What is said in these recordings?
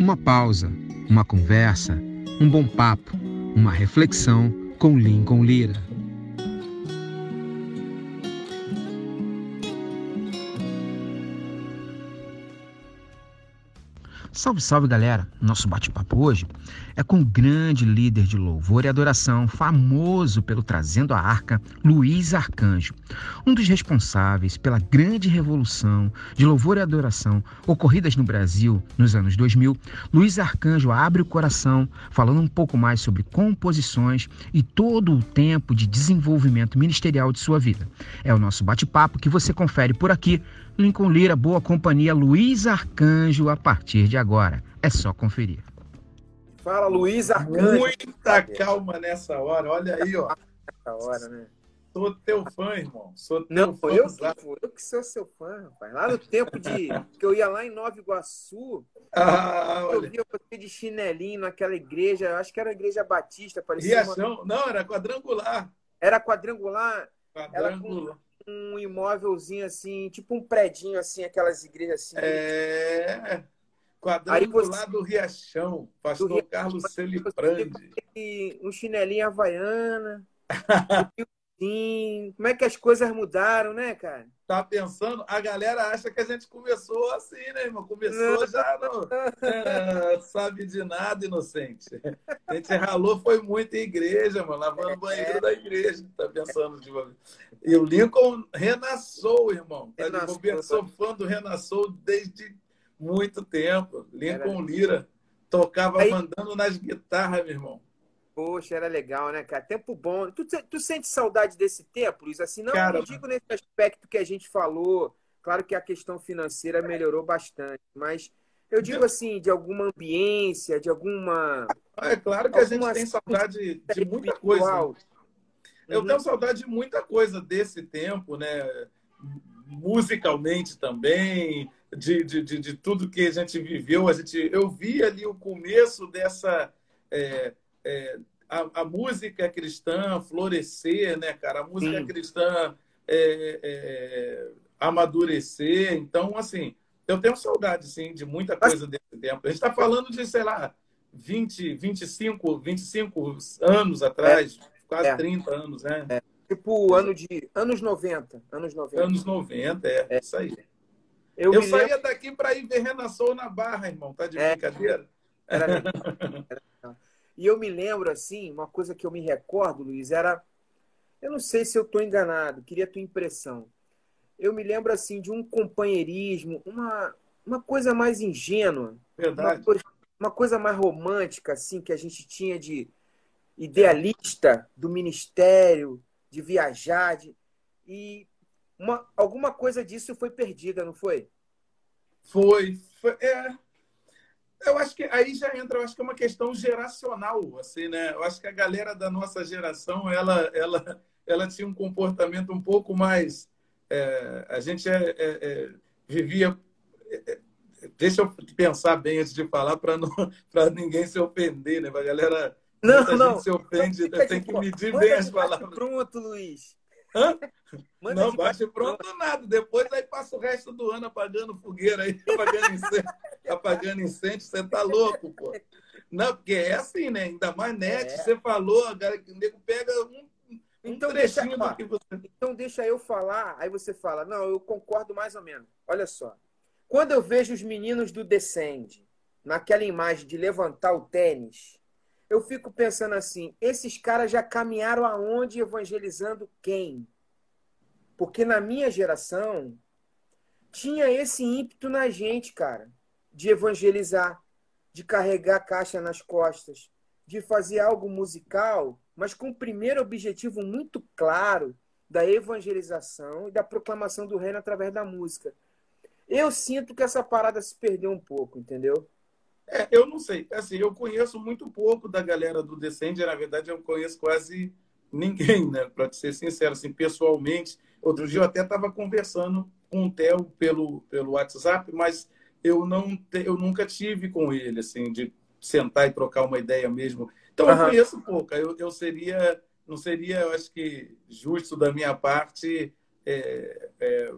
Uma pausa, uma conversa, um bom papo, uma reflexão com Lincoln Lira. Salve, salve galera! Nosso bate-papo hoje é com o grande líder de louvor e adoração, famoso pelo Trazendo a Arca, Luiz Arcanjo, um dos responsáveis pela grande revolução de louvor e adoração ocorridas no Brasil nos anos 2000. Luiz Arcanjo abre o coração falando um pouco mais sobre composições e todo o tempo de desenvolvimento ministerial de sua vida. É o nosso bate-papo que você confere por aqui Lincoln Lira, boa companhia, Luiz Arcanjo, a partir de agora. É só conferir. Fala, Luiz Arcanjo. Muita calma nessa hora, olha aí, ó. Nessa hora, né? Sou teu fã, irmão. Sou teu Não, fã. eu, que, eu que sou seu fã, rapaz. Lá no tempo de que eu ia lá em Nova Iguaçu, Ah, eu olha. via você de chinelinho naquela igreja, acho que era a igreja batista, parecia uma-. Não, era quadrangular. era quadrangular, Quadrangular. Um imóvelzinho assim, tipo um predinho assim, aquelas igrejas assim. É. Quadrangular Aí do Riachão. Pastor Do Riachão. Carlos Celiprandi. Um chinelinho havaiana, um fiozinho. Como é que as coisas mudaram, né, cara? Tá pensando? A galera acha que a gente começou assim, né, irmão? Começou Não. já não é, sabe de nada, inocente. A gente ralou, foi muito em igreja, mano, lavando o banheiro da igreja. Tá pensando de uma vez. E o Lincoln renaçou, irmão. Bobeira, sou fã do Renaçou desde muito tempo. Lincoln Lira tocava Aí- mandando nas guitarras, meu irmão. Poxa, era legal, né, cara? Tempo bom. Tu, tu sente saudade desse tempo, Luiz? Assim, não, Cara, não digo nesse aspecto que a gente falou. Claro que a questão financeira melhorou bastante, mas eu digo assim, de alguma ambiência, de alguma. É claro que a gente tem saudade de muita coisa. Eu Uhum. tenho saudade de muita coisa desse tempo, né? Musicalmente também, de, de, de, de tudo que a gente viveu. A gente, eu vi ali o começo dessa. é, é, a, a música cristã florescer, né, cara? A música Sim. cristã é, é, amadurecer. Então, assim, eu tenho saudade, sim, de muita coisa desse tempo. A gente está falando de, sei lá, 20, 25, 25 anos atrás, quase É. 30 anos, né? Tipo, ano de. Anos 90. Anos 90. Anos 90, é, isso aí. Eu, Eu, me lembro. saía daqui para ir ver Renan Soul na Barra, irmão. Tá de É. brincadeira? Era legal, era legal. E eu me lembro, assim, uma coisa que eu me recordo, Luiz, era. Eu não sei se eu estou enganado, queria a tua impressão. Eu me lembro, assim, de um companheirismo, uma, uma coisa mais ingênua, uma Verdade. coisa, uma coisa mais romântica, assim, que a gente tinha de idealista do ministério, de viajar, de... e uma, alguma coisa disso foi perdida, não foi? Foi, foi- é. Eu acho que aí já entra, eu acho que é uma questão geracional, assim, né? Eu acho que a galera da nossa geração, ela, ela, ela tinha um comportamento um pouco mais. é, a gente é, é, é, vivia. é, é, deixa eu pensar bem antes de falar para para ninguém se ofender, né? A galera Não, muita não. gente se ofende, de que medir bem as palavras. Pronto, Luiz. Hã? Manda Não, bate baixo pronto nada. Depois aí passa o resto do ano apagando fogueira aí, apagando incêndio. apagando incêndio, você tá louco, pô. Não, porque é assim, né? Ainda mais net, É. você falou, a galera, o nego pega um, um Então deixa, trechinho ó, do que você. então deixa eu falar, aí você fala, não, eu concordo mais ou menos. Olha só. Quando eu vejo os meninos do Descend, naquela imagem de levantar o tênis, eu fico pensando assim, esses caras já caminharam aonde evangelizando quem? Porque na minha geração tinha esse ímpeto na gente, cara, de evangelizar, de carregar caixa nas costas, de fazer algo musical, mas com o primeiro objetivo muito claro da evangelização e da proclamação do reino através da música. Eu sinto que essa parada se perdeu um pouco, entendeu? É, eu não sei. Assim, eu conheço muito pouco da galera do Descende. Na verdade, eu conheço quase ninguém, né? Para ser sincero, assim, pessoalmente. Outro dia eu até estava conversando com o Theo pelo, pelo WhatsApp, mas eu não te, eu nunca tive com ele, assim, de sentar e trocar uma ideia mesmo. Então eu Aham. conheço pouco. Eu, eu seria, não seria, eu acho que justo da minha parte é, é,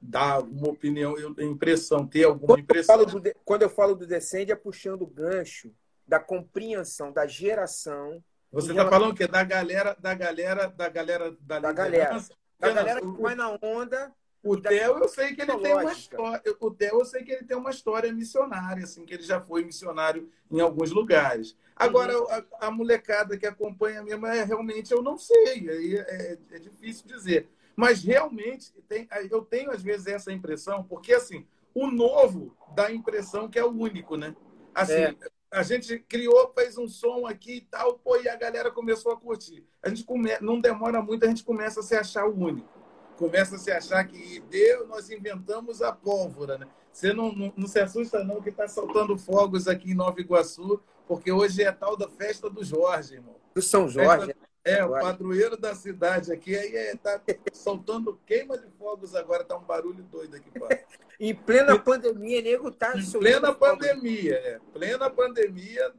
dar alguma opinião, impressão, ter alguma quando impressão. Eu do, quando eu falo do Descende, é puxando o gancho da compreensão da geração. Você está falando o quê? Da galera, da galera, da galera da, da galera. Da galera que vai na onda. O Theo, eu sei que ele tem uma história. O Theo, eu sei que ele tem uma história missionária, assim, que ele já foi missionário em alguns lugares. Agora, uhum. a, a, molecada que acompanha mesmo, é, realmente eu não sei. Aí é, é, difícil dizer. Mas realmente tem, eu tenho às vezes essa impressão, porque assim, o novo dá a impressão que é o único, né? Assim, é. a gente criou, fez um som aqui e tal, pô, e a galera começou a curtir. A gente come... não demora muito, a gente começa a se achar o único. Começa a se achar que Deus, nós inventamos a pólvora, né? Você não, não, não se assusta não que está soltando fogos aqui em Nova Iguaçu, porque hoje é a tal da festa do Jorge, irmão. Do São Jorge. Festa é, o padroeiro da cidade aqui, aí é, tá soltando queima de fogos agora, tá um barulho doido aqui fora. em plena pandemia, nego tá Em plena pandemia, é. Plena pandemia,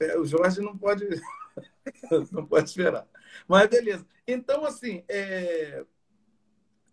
é, o Jorge não pode não pode esperar. Mas beleza. Então, assim, é...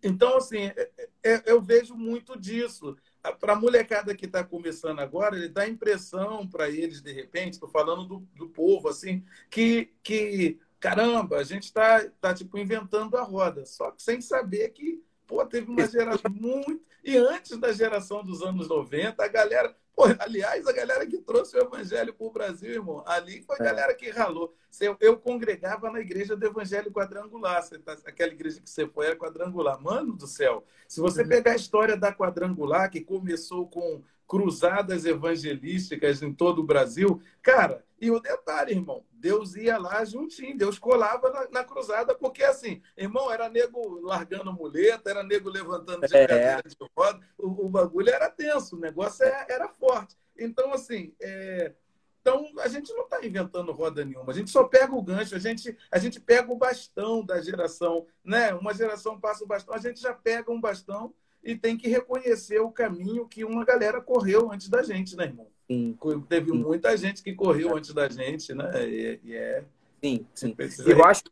então, assim, é, é, eu vejo muito disso. Para a molecada que está começando agora, ele dá impressão para eles, de repente, estou falando do, do povo, assim, que, que caramba, a gente está tá, tipo, inventando a roda, só que sem saber que pô, teve uma geração muito. E antes da geração dos anos 90, a galera. Pô, aliás, a galera que trouxe o evangelho para o Brasil, irmão, ali foi a é. galera que ralou. Eu, eu congregava na igreja do Evangelho Quadrangular. Tá, aquela igreja que você foi era quadrangular. Mano do céu, se você uhum. pegar a história da quadrangular, que começou com cruzadas evangelísticas em todo o Brasil, cara, e o detalhe, irmão, Deus ia lá juntinho, Deus colava na, na, cruzada, porque assim, irmão, era nego largando muleta, era nego levantando de é. cadeira de roda, o, o, bagulho era tenso, o negócio era, é, era forte. Então, assim, é... então a gente não está inventando roda nenhuma, a gente só pega o gancho, a gente, a gente pega o bastão da geração, né? Uma geração passa o bastão, a gente já pega um bastão e tem que reconhecer o caminho que uma galera correu antes da gente, né, irmão? Sim. Teve sim. muita gente que correu antes da gente, né? E, e é. Sim, sim. Eu acho,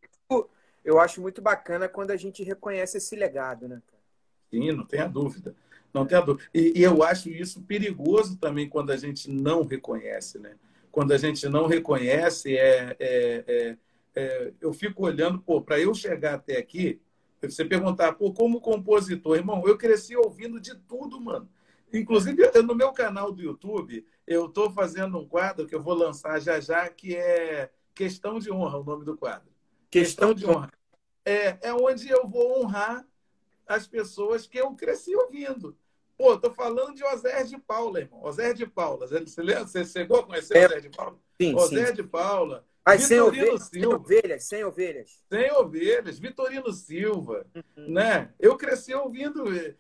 eu acho muito bacana quando a gente reconhece esse legado, né? Sim, não tenha dúvida. Não tenha dúvida. E, e, eu acho isso perigoso também quando a gente não reconhece, né? Quando a gente não reconhece, é, é, é, é eu fico olhando, pô, para eu chegar até aqui, você perguntar, pô, como compositor, irmão, eu cresci ouvindo de tudo, mano. Inclusive, no meu canal do YouTube, eu estou fazendo um quadro que eu vou lançar já já, que é Questão de Honra, o nome do quadro. Questão, de honra. É, é onde eu vou honrar as pessoas que eu cresci ouvindo. Pô, tô falando de Osé de Paula, irmão. Osé de Paula. Você lembra? Você chegou a conhecer é. Osé de Paula? Sim, Osé sim. de Paula. Mas sem ovelhas, sem ovelhas, sem ovelhas. Sem ovelhas, Vitorino Silva, uhum. né? Eu cresci ouvindo eh,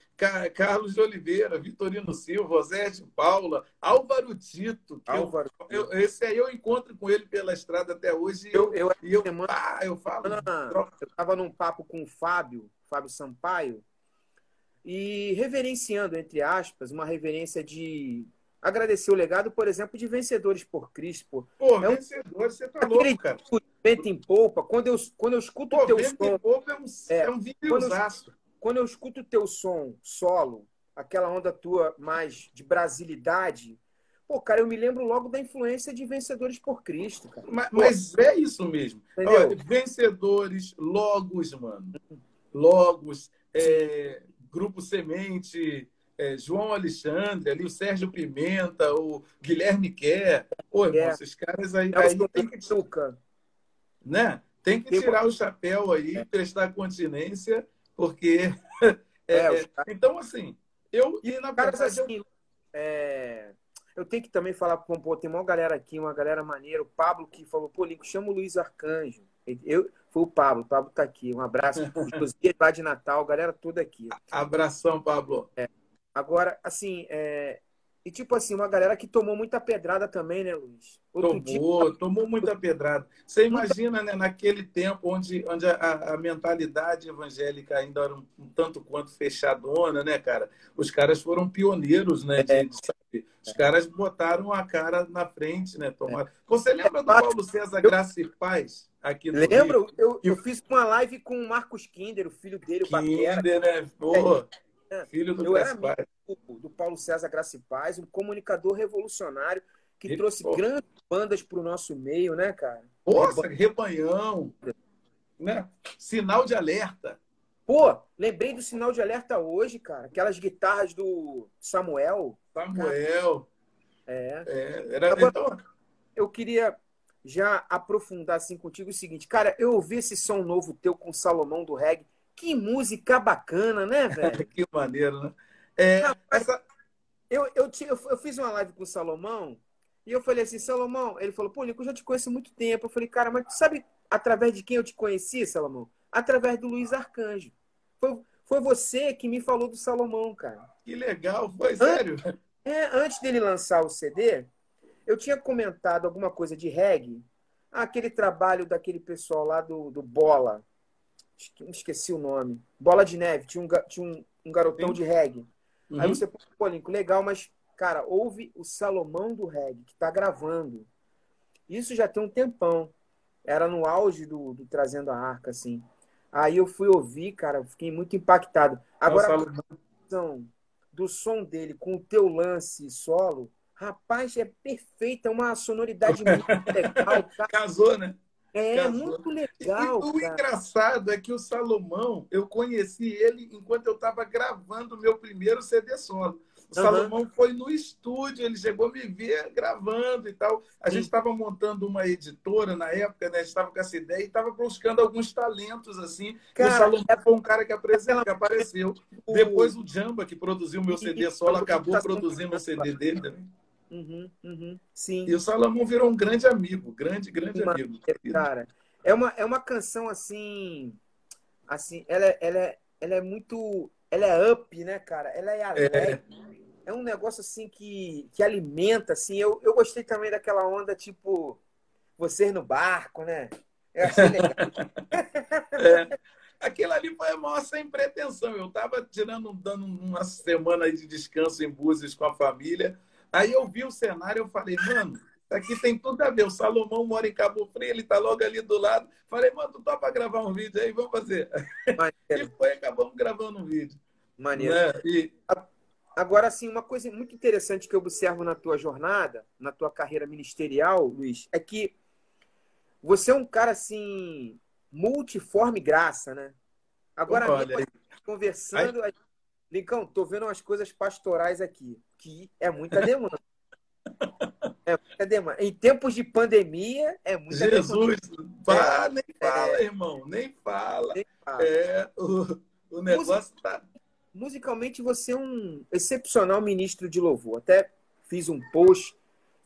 Carlos de Oliveira, Vitorino Silva, José de Paula, Álvaro Tito. Álvaro. Eu, eu, esse aí eu encontro com ele pela estrada até hoje. Eu, eu, eu, eu, semana, ah, eu falo. Eu estava num papo com o Fábio, Fábio Sampaio, e reverenciando, entre aspas, uma reverência de agradecer o legado, por exemplo, de Vencedores por Cristo. Pô, é um... Vencedores, você tá louco, cara. Vento em Polpa, quando eu, quando eu escuto o teu vento som... Em Polpa é um, é, é um quando, eu, quando eu escuto o teu som solo, aquela onda tua mais de brasilidade, pô, cara, eu me lembro logo da influência de Vencedores por Cristo, cara. Mas, mas é isso mesmo. Olha, vencedores, Logos, mano. Logos, é, Grupo Semente é, João Alexandre, ali o Sérgio Pimenta, o Guilherme Kerr. Pô, irmão, é. esses caras aí, é aí tem que né? Tem que tirar o chapéu aí, é. prestar continência, porque é, é, então assim, eu e na verdade assim, eu... É, eu tenho que também falar, pô, tem uma galera aqui, uma galera maneira, o Pablo que falou, pô, Lincoln, chama o Luiz Arcanjo. Eu, foi o Pablo, o Pablo tá aqui. Um abraço para lá de Natal, galera toda aqui. Abração, Pablo. É. Agora, assim, é... e tipo assim, uma galera que tomou muita pedrada também, né, Luiz? Outro tomou, dia... tomou muita pedrada. Você imagina, né, naquele tempo onde, onde a, a mentalidade evangélica ainda era um, um, tanto quanto fechadona, né, cara? Os caras foram pioneiros, né? De, é. de, Os caras botaram a cara na frente, né? Tomaram... É. Você lembra do Paulo César Graça e Paz? Aqui no Lembro, eu, eu fiz uma live com o Marcos Kinder, o filho dele, o Kinder, né? Porra. Filho do Eu era amigo do Paulo César Graça e Paz, um comunicador revolucionário que E, trouxe pô. grandes bandas para o nosso meio, né, cara? Nossa, rebanhão. Né? Sinal de alerta. Pô, lembrei do sinal de alerta hoje, cara. Aquelas guitarras do Samuel. Samuel. É. É, era, Agora- então, Eu queria já aprofundar assim contigo o seguinte, cara, eu ouvi esse som novo teu com o Salomão do Reggae. Que música bacana, né, velho? que maneiro, né? É, Rapaz, essa, Eu, eu, tinha, eu fiz uma live com o Salomão e eu falei assim, Salomão, ele falou, pô, Nico, eu já te conheço há muito tempo. Eu falei, cara, mas tu sabe através de quem eu te conheci, Salomão? Através do Luiz Arcanjo. Foi, foi você que me falou do Salomão, cara. que legal, foi sério. É, antes dele lançar o CD, eu tinha comentado alguma coisa de reggae. Aquele trabalho daquele pessoal lá do, do Bola. Esque- Esqueci o nome. Bola de Neve. Tinha um, tinha um, um garotão Sim. de reggae. Aí Uhum. você, pô, Lincoln, legal, mas, cara, houve o Salomão do reggae, que tá gravando. Isso já tem um tempão. Era no auge do, do Trazendo a Arca, assim. Aí eu fui ouvir, cara, fiquei muito impactado. Agora, Não, a Salomão. conexão do som dele com o teu lance solo, rapaz, é perfeita, é uma sonoridade muito legal, cara. Casou, né? É Casou. muito E legal, o cara. engraçado é que o Salomão, eu conheci ele enquanto eu estava gravando o meu primeiro CD solo. O Aham. Salomão foi no estúdio, ele chegou a me ver gravando e tal. A Sim. gente estava montando uma editora na época, né? Estava com essa ideia e estava buscando alguns talentos, assim. e o Cara, Salomão é- foi um cara que, apresentou, que apareceu. O- Depois o Jamba, que produziu o meu CD solo, acabou produzindo o CD dele também. Uhum, uhum, sim. E o Salomão virou um grande amigo, grande, grande Uma- amigo. Cara, é uma, é uma canção assim. Assim, ela, é- ela, é, ela é muito. Ela é up, né, cara? Ela é alegre. É, um negócio assim que, que alimenta, assim. Eu, eu gostei também daquela onda, tipo, vocês no barco, né? Eu achei legal. É. Aquilo ali foi a maior sem pretensão. Eu estava tirando, dando uma semana de descanso em Búzios com a família. Aí eu vi o cenário, eu falei, mano, isso aqui tem tudo a ver. O Salomão mora em Cabo Frio, ele tá logo ali do lado. Falei, mano, tu topa gravar um vídeo aí? Vamos fazer. E Maneiro, foi, acabamos gravando um vídeo. maneiro. Né? E, Agora, assim, uma coisa muito interessante que eu observo na tua jornada, na tua carreira ministerial, Luiz, é que você é um cara, assim, multiforme graça, né? Agora, Opa, olha aí. conversando... Lincão, tô vendo umas coisas pastorais aqui, que é muita demanda. É muita demanda. Em tempos de pandemia, é muita demanda. Jesus, vá, nem fala, irmão, nem fala. Nem fala. É, o, o negócio tá. musicalmente você é um excepcional ministro de louvor. Até fiz um post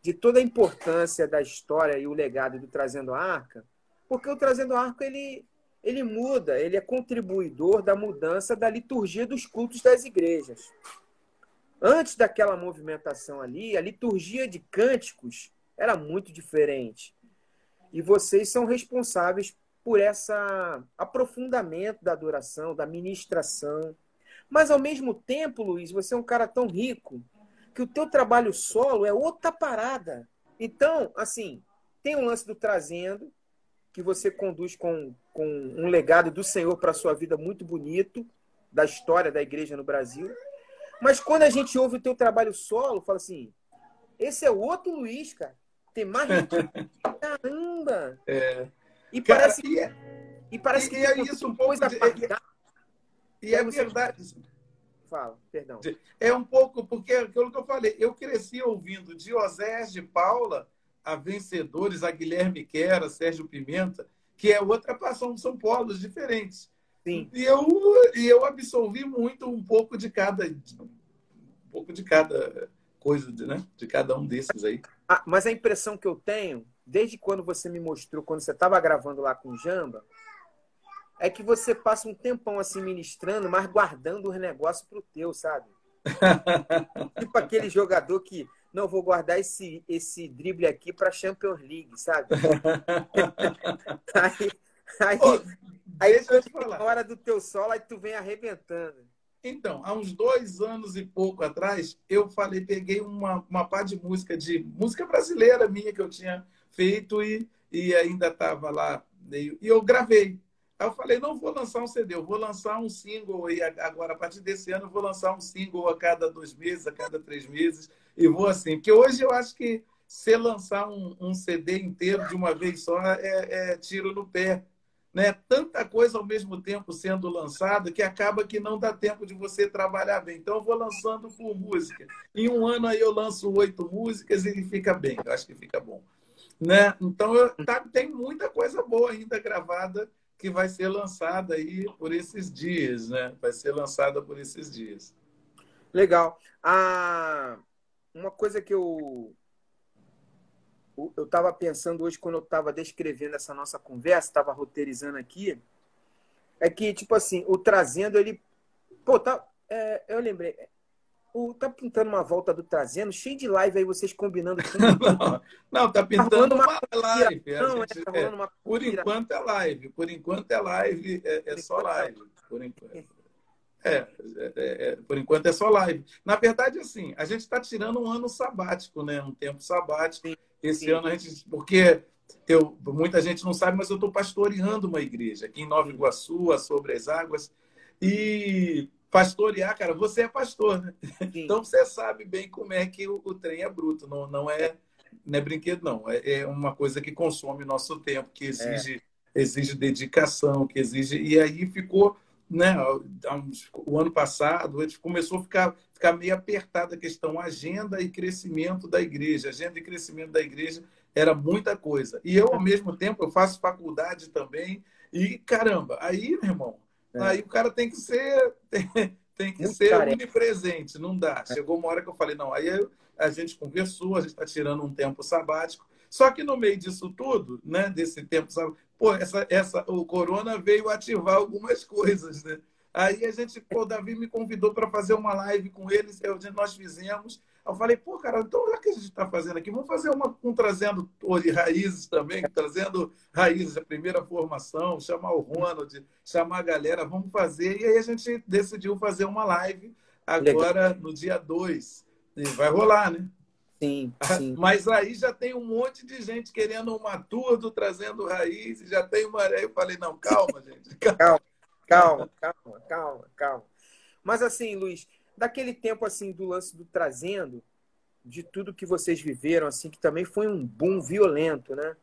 de toda a importância da história e o legado do Trazendo a Arca, porque o Trazendo a Arca ele, ele muda, ele é contribuidor da mudança da liturgia dos cultos das igrejas. Antes daquela movimentação ali, a liturgia de cânticos era muito diferente. E vocês são responsáveis por esse aprofundamento da adoração, da ministração, mas ao mesmo tempo, Luiz, você é um cara tão rico que o teu trabalho solo é outra parada. Então, assim, tem um lance do trazendo que você conduz com, com um legado do Senhor para a sua vida muito bonito, da história da igreja no Brasil. Mas quando a gente ouve o teu trabalho solo, fala assim, esse é o outro Luiz, cara. Tem mais gente. Caramba! É, E cara, parece, e é, e parece e que é tem isso, um pouco de- apagada. e é você- verdade. Fala, perdão. É um pouco, porque é aquilo que eu falei, eu cresci ouvindo de Osés de Paula a vencedores, a Guilherme Quera, Sérgio Pimenta, que é outra passão, são polos diferentes. Sim. E eu, e eu absorvi muito um pouco de cada um pouco de cada coisa, de, né? De cada um desses aí. Ah, mas a impressão que eu tenho, desde quando você me mostrou, quando você estava gravando lá com o Jamba, é que você passa um tempão assim ministrando, mas guardando os negócios pro teu, sabe? tipo aquele jogador que não vou guardar esse, esse drible aqui para Champions League, sabe? aí, aí, Ô, aí deixa eu te na falar. hora do teu solo, aí tu vem arrebentando. Então, há uns dois anos e pouco atrás, eu falei, peguei uma, uma pá de música, de música brasileira minha que eu tinha feito e, e ainda estava lá. E eu gravei. Aí eu falei, não vou lançar um CD, eu vou lançar um single e agora, a partir desse ano, eu vou lançar um single a cada dois meses, a cada três meses, e vou assim. Porque hoje eu acho que se lançar um, um CD inteiro de uma vez só é, é tiro no pé né, tanta coisa ao mesmo tempo sendo lançada que acaba que não dá tempo de você trabalhar bem. Então, eu vou lançando por música. Em um ano aí eu lanço oito músicas e fica bem. Eu acho que fica bom. Né? Então, eu, tá, tem muita coisa boa ainda gravada que vai ser lançada aí por esses dias, né? Vai ser lançada por esses dias. Legal. Ah, uma coisa que eu eu estava pensando hoje, quando eu estava descrevendo essa nossa conversa, estava roteirizando aqui, é que, tipo assim, o Trazendo, ele. Pô, tá. É, eu lembrei. O, tá pintando uma volta do Trazendo, cheio de live aí, vocês combinando não, não, tá pintando tá uma, uma, live. Não, gente, é, tá é, uma... Por enquanto é live. Por enquanto é live, é, é só live. Por enquanto. É, é, é, por enquanto é só live. Na verdade, assim, a gente está tirando um ano sabático, né? Um tempo sabático. Esse Sim. ano a gente. Porque eu, muita gente não sabe, mas eu estou pastoreando uma igreja aqui em Nova Iguaçu, a Sobre as Águas. E pastorear, cara, você é pastor, né? Sim. Então você sabe bem como é que o, o, trem é bruto. Não, não, é, não é brinquedo, não. É, é uma coisa que consome nosso tempo, que exige, é. exige dedicação, que exige. E aí ficou né, o ano passado, ele começou a ficar, ficar meio apertada a questão agenda e crescimento da igreja. Agenda e crescimento da igreja era muita coisa. E eu, ao mesmo tempo, eu faço faculdade também. E, caramba, aí, meu irmão, é. aí o cara tem que ser, tem, tem que Muito ser onipresente, não dá. Chegou uma hora que eu falei, não, aí a gente conversou, a gente está tirando um tempo sabático. Só que no meio disso tudo, né, desse tempo sabático, pô, essa, essa, o corona veio ativar algumas coisas, né? Aí a gente, pô, o Davi me convidou para fazer uma live com eles, eu, nós fizemos. Eu falei, pô, cara, então o que a gente está fazendo aqui? Vamos fazer uma um trazendo raízes também, trazendo raízes, a primeira formação, chamar o Ronald, chamar a galera, vamos fazer. E aí a gente decidiu fazer uma live agora Legal. no dia 2. E vai rolar, né? Sim, sim. Mas aí já tem um monte de gente querendo uma tour do Trazendo Raízes, já tem uma. Aí eu falei, não, calma, gente. Calma, calma, calma, calma, calma. Mas assim, Luiz, daquele tempo assim do lance do Trazendo, de tudo que vocês viveram, assim, que também foi um boom violento, né?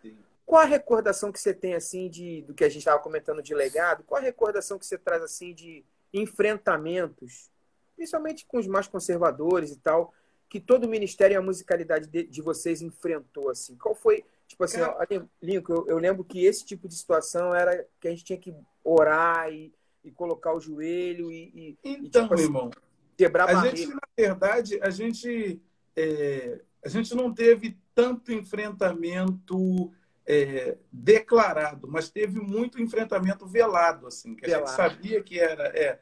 Sim. Qual a recordação que você tem, assim, de, do que a gente estava comentando de legado? Qual a recordação que você traz, assim, de enfrentamentos, principalmente com os mais conservadores e tal, que todo o ministério e a musicalidade de, de vocês enfrentou assim? Qual foi, tipo assim, Lincoln, eu, eu, lembro que esse tipo de situação era que a gente tinha que orar e, e colocar o joelho e, e então, e, tipo, assim, irmão, quebrar a gente na verdade a gente é, a gente não teve tanto enfrentamento é, declarado, mas teve muito enfrentamento velado, assim, que velado. a gente sabia que era é,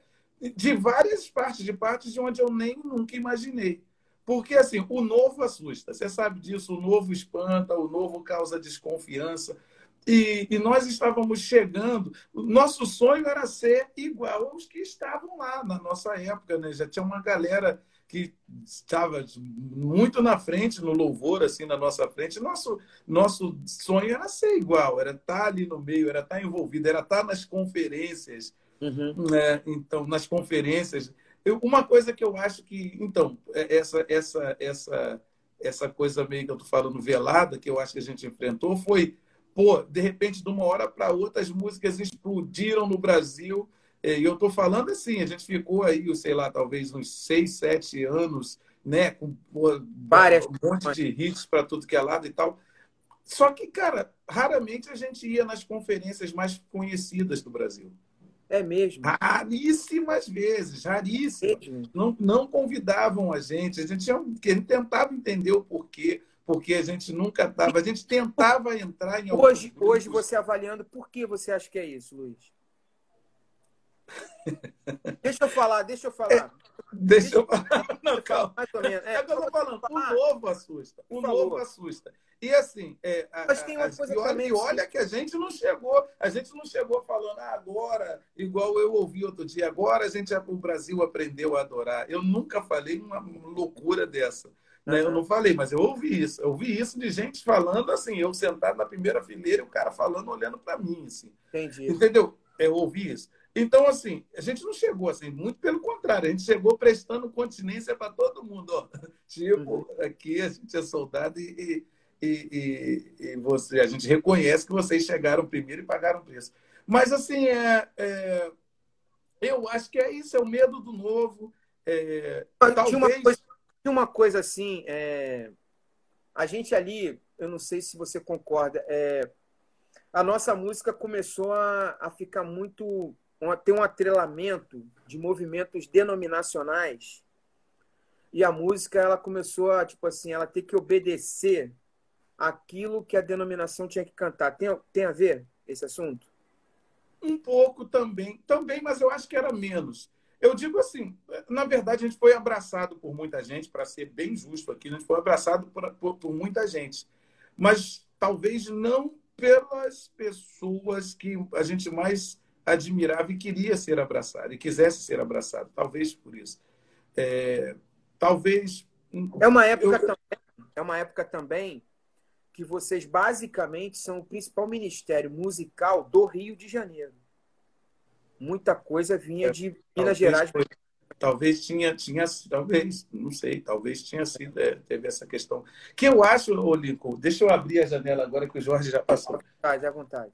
de várias partes, de partes de onde eu nem nunca imaginei. Porque, assim, o novo assusta. Você sabe disso, o novo espanta, o novo causa desconfiança. E, e, nós estávamos chegando. Nosso sonho era ser igual aos que estavam lá na nossa época, né? Já tinha uma galera que estava muito na frente no louvor, assim, na nossa frente. Nosso, nosso sonho era ser igual, era estar ali no meio, era estar envolvido, era estar nas conferências. Uhum. Né? Então, nas conferências eu, uma coisa que eu acho que, então, é, essa, essa, essa, essa coisa meio que eu estou falando velada, que eu acho que a gente enfrentou, foi, pô, de repente, de uma hora para outra, as músicas explodiram no Brasil. É, e eu estou falando assim, a gente ficou aí, sei lá, talvez uns seis, sete anos, né, com pô, Várias um monte de hits para tudo que é lado e tal. Só que, cara, raramente a gente ia nas conferências mais conhecidas do Brasil. É mesmo? Raríssimas vezes, raríssimas. Não, não convidavam a gente, a gente, tinha, a gente tentava entender o porquê, porque a gente nunca estava, a gente tentava entrar em Hoje, hoje você avaliando, por que você acha que é isso, Luiz? Deixa eu falar, deixa eu falar. É, deixa, deixa eu falar. Não, calma. Mais ou menos. É, é que eu tô falando, o novo assusta. O novo assusta. E assim, é, a, Mas tem uma coisa e olha, também. E olha que a gente não chegou, a gente não chegou falando ah, agora, igual eu ouvi outro dia, agora a gente o Brasil aprendeu a adorar. Eu nunca falei uma loucura dessa. Né? Eu não falei, mas eu ouvi isso. Eu ouvi isso de gente falando assim, eu sentado na primeira fileira e o cara falando, olhando para mim. Assim. Entendi. Entendeu? Eu ouvi isso. Então, assim, a gente não chegou assim, muito pelo contrário, a gente chegou prestando continência para todo mundo. Ó. Tipo, aqui a gente é soldado e, e, e, e, você, a gente reconhece que vocês chegaram primeiro e pagaram o preço. Mas, assim, é, é, eu acho que é isso, é o medo do novo. É, talvez... uma coisa, uma coisa assim, é, a gente ali, eu não sei se você concorda, é, a nossa música começou a, a ficar muito. A ter um atrelamento de movimentos denominacionais. E a música ela começou a, tipo assim, ela ter que obedecer aquilo que a denominação tinha que cantar. Tem, tem a ver esse assunto? Um pouco também, também, mas eu acho que era menos. Eu digo assim, na verdade, a gente foi abraçado por muita gente, para ser bem justo aqui, a gente foi abraçado por, por, por, muita gente. Mas talvez não pelas pessoas que a gente mais admirava e queria ser abraçado, e quisesse ser abraçado. Talvez por isso. É, talvez. É uma época eu... também. É uma época também que vocês basicamente são o principal ministério musical do Rio de Janeiro. Muita coisa vinha é, de Minas Gerais. Foi, talvez tinha, tinha, talvez, não sei, talvez tinha sido, é, teve essa questão. Que eu acho, ô Lincoln, deixa eu abrir a janela agora que o Jorge já passou. À vontade, à vontade.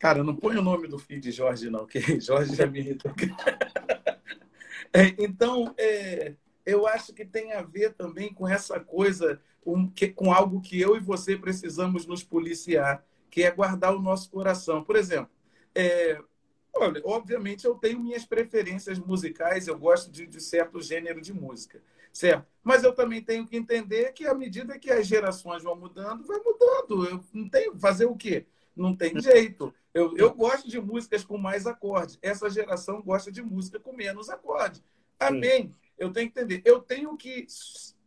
Cara, não põe o nome do filho de Jorge, não, que Jorge já me irritou. É, então, é, eu acho que tem a ver também com essa coisa, com, que, com algo que eu e você precisamos nos policiar, que é guardar o nosso coração. Por exemplo, é, olha, obviamente eu tenho minhas preferências musicais, eu gosto de, de certo gênero de música, certo? Mas eu também tenho que entender que à medida que as gerações vão mudando, vai mudando. Eu não tenho fazer o quê? Não tem jeito. Eu, eu gosto de músicas com mais acordes. Essa geração gosta de música com menos acordes. Amém. Eu tenho que entender. Eu tenho que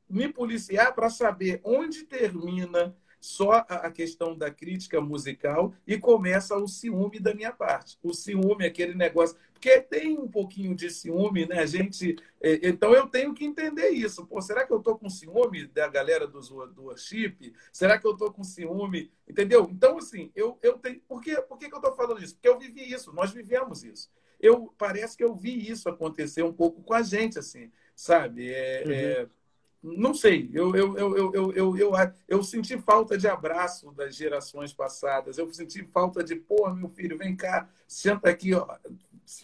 me policiar para saber onde termina só a questão da crítica musical e começa o ciúme da minha parte. O ciúme, aquele negócio. Porque tem um pouquinho de ciúme, né? A gente. Então eu tenho que entender isso. Pô, será que eu estou com ciúme da galera do, do worship? Será que eu estou com ciúme? Entendeu? Então, assim, eu, eu tenho. Por, quê? Por que, que eu estou falando isso? Porque eu vivi isso, nós vivemos isso. Eu parece que eu vi isso acontecer um pouco com a gente, assim, sabe? É, uhum. é não sei, eu, eu, eu, eu, eu, eu, eu, senti falta de abraço das gerações passadas, eu senti falta de, pô, meu filho, vem cá, senta aqui, ó,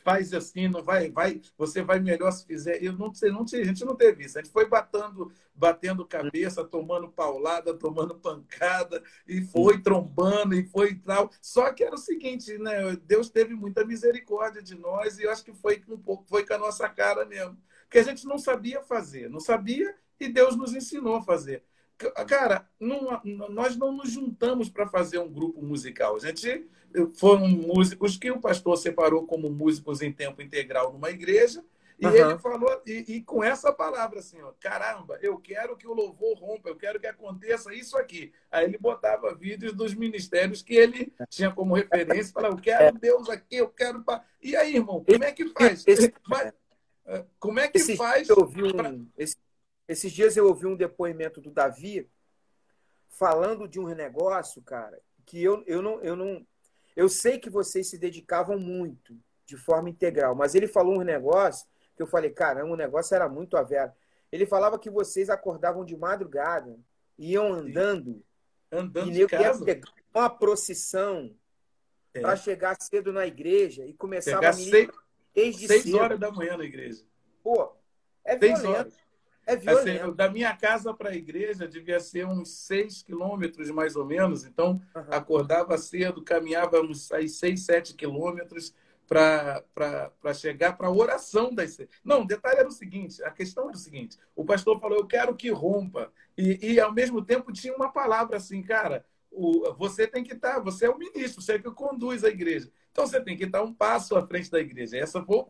faz assim, não vai, vai, você vai melhor se fizer. Eu não sei, não a gente não teve isso. A gente foi batendo, batendo cabeça, tomando paulada, tomando pancada, e foi trombando, e foi tal. Só que era o seguinte, né? Deus teve muita misericórdia de nós, e eu acho que foi um pouco, foi com a nossa cara mesmo. Porque a gente não sabia fazer, não sabia e Deus nos ensinou a fazer. Cara, não, nós não nos juntamos para fazer um grupo musical. A gente foram músicos que o pastor separou como músicos em tempo integral numa igreja. E uhum. ele falou, e, e, com essa palavra assim, ó, caramba, eu quero que o louvor rompa, eu quero que aconteça isso aqui. Aí ele botava vídeos dos ministérios que ele tinha como referência, falava, eu quero Deus aqui, eu quero. E aí, irmão, como é que faz? Mas, eh, como é que esse faz? Vi um, pra... esse esses dias eu ouvi um depoimento do Davi falando de um negócio, cara, que eu, eu não eu não eu sei que vocês se dedicavam muito de forma integral, mas ele falou um negócio que eu falei, caramba, o negócio era muito a vera. Ele falava que vocês acordavam de madrugada, iam andando, andando e de casa. uma procissão é. para chegar cedo na igreja e começava a seis, desde seis cedo. horas da manhã na igreja. Pô, é seis violento. Horas. É violento. Assim, da minha casa para a igreja devia ser uns seis quilômetros, mais ou menos. Então, uhum. acordava cedo, caminhava uns seis, sete quilômetros para chegar para a oração das Não, o detalhe era o seguinte: a questão era o seguinte: o pastor falou, eu quero que rompa. E, e ao mesmo tempo tinha uma palavra assim, cara, o, você tem que estar, tá, você é o ministro, você é que conduz a igreja. Então você tem que estar um passo à frente da igreja. Essa foi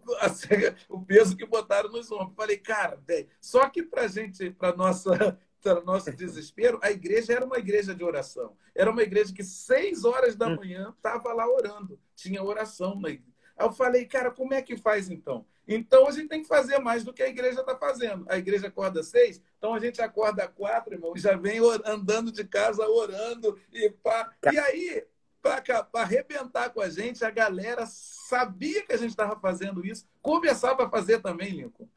o peso que botaram nos ombros. Falei, cara, só que para gente, para nossa para nosso desespero, a igreja era uma igreja de oração. Era uma igreja que seis horas da hum. manhã estava lá orando. Tinha oração na igreja. Aí eu falei, cara, como é que faz então? Então a gente tem que fazer mais do que a igreja está fazendo. A igreja acorda seis, então a gente acorda quatro, irmão, e já vem andando de casa orando. E, pá. e aí, para arrebentar com a gente, a galera sabia que a gente estava fazendo isso, começava a fazer também, Lincoln.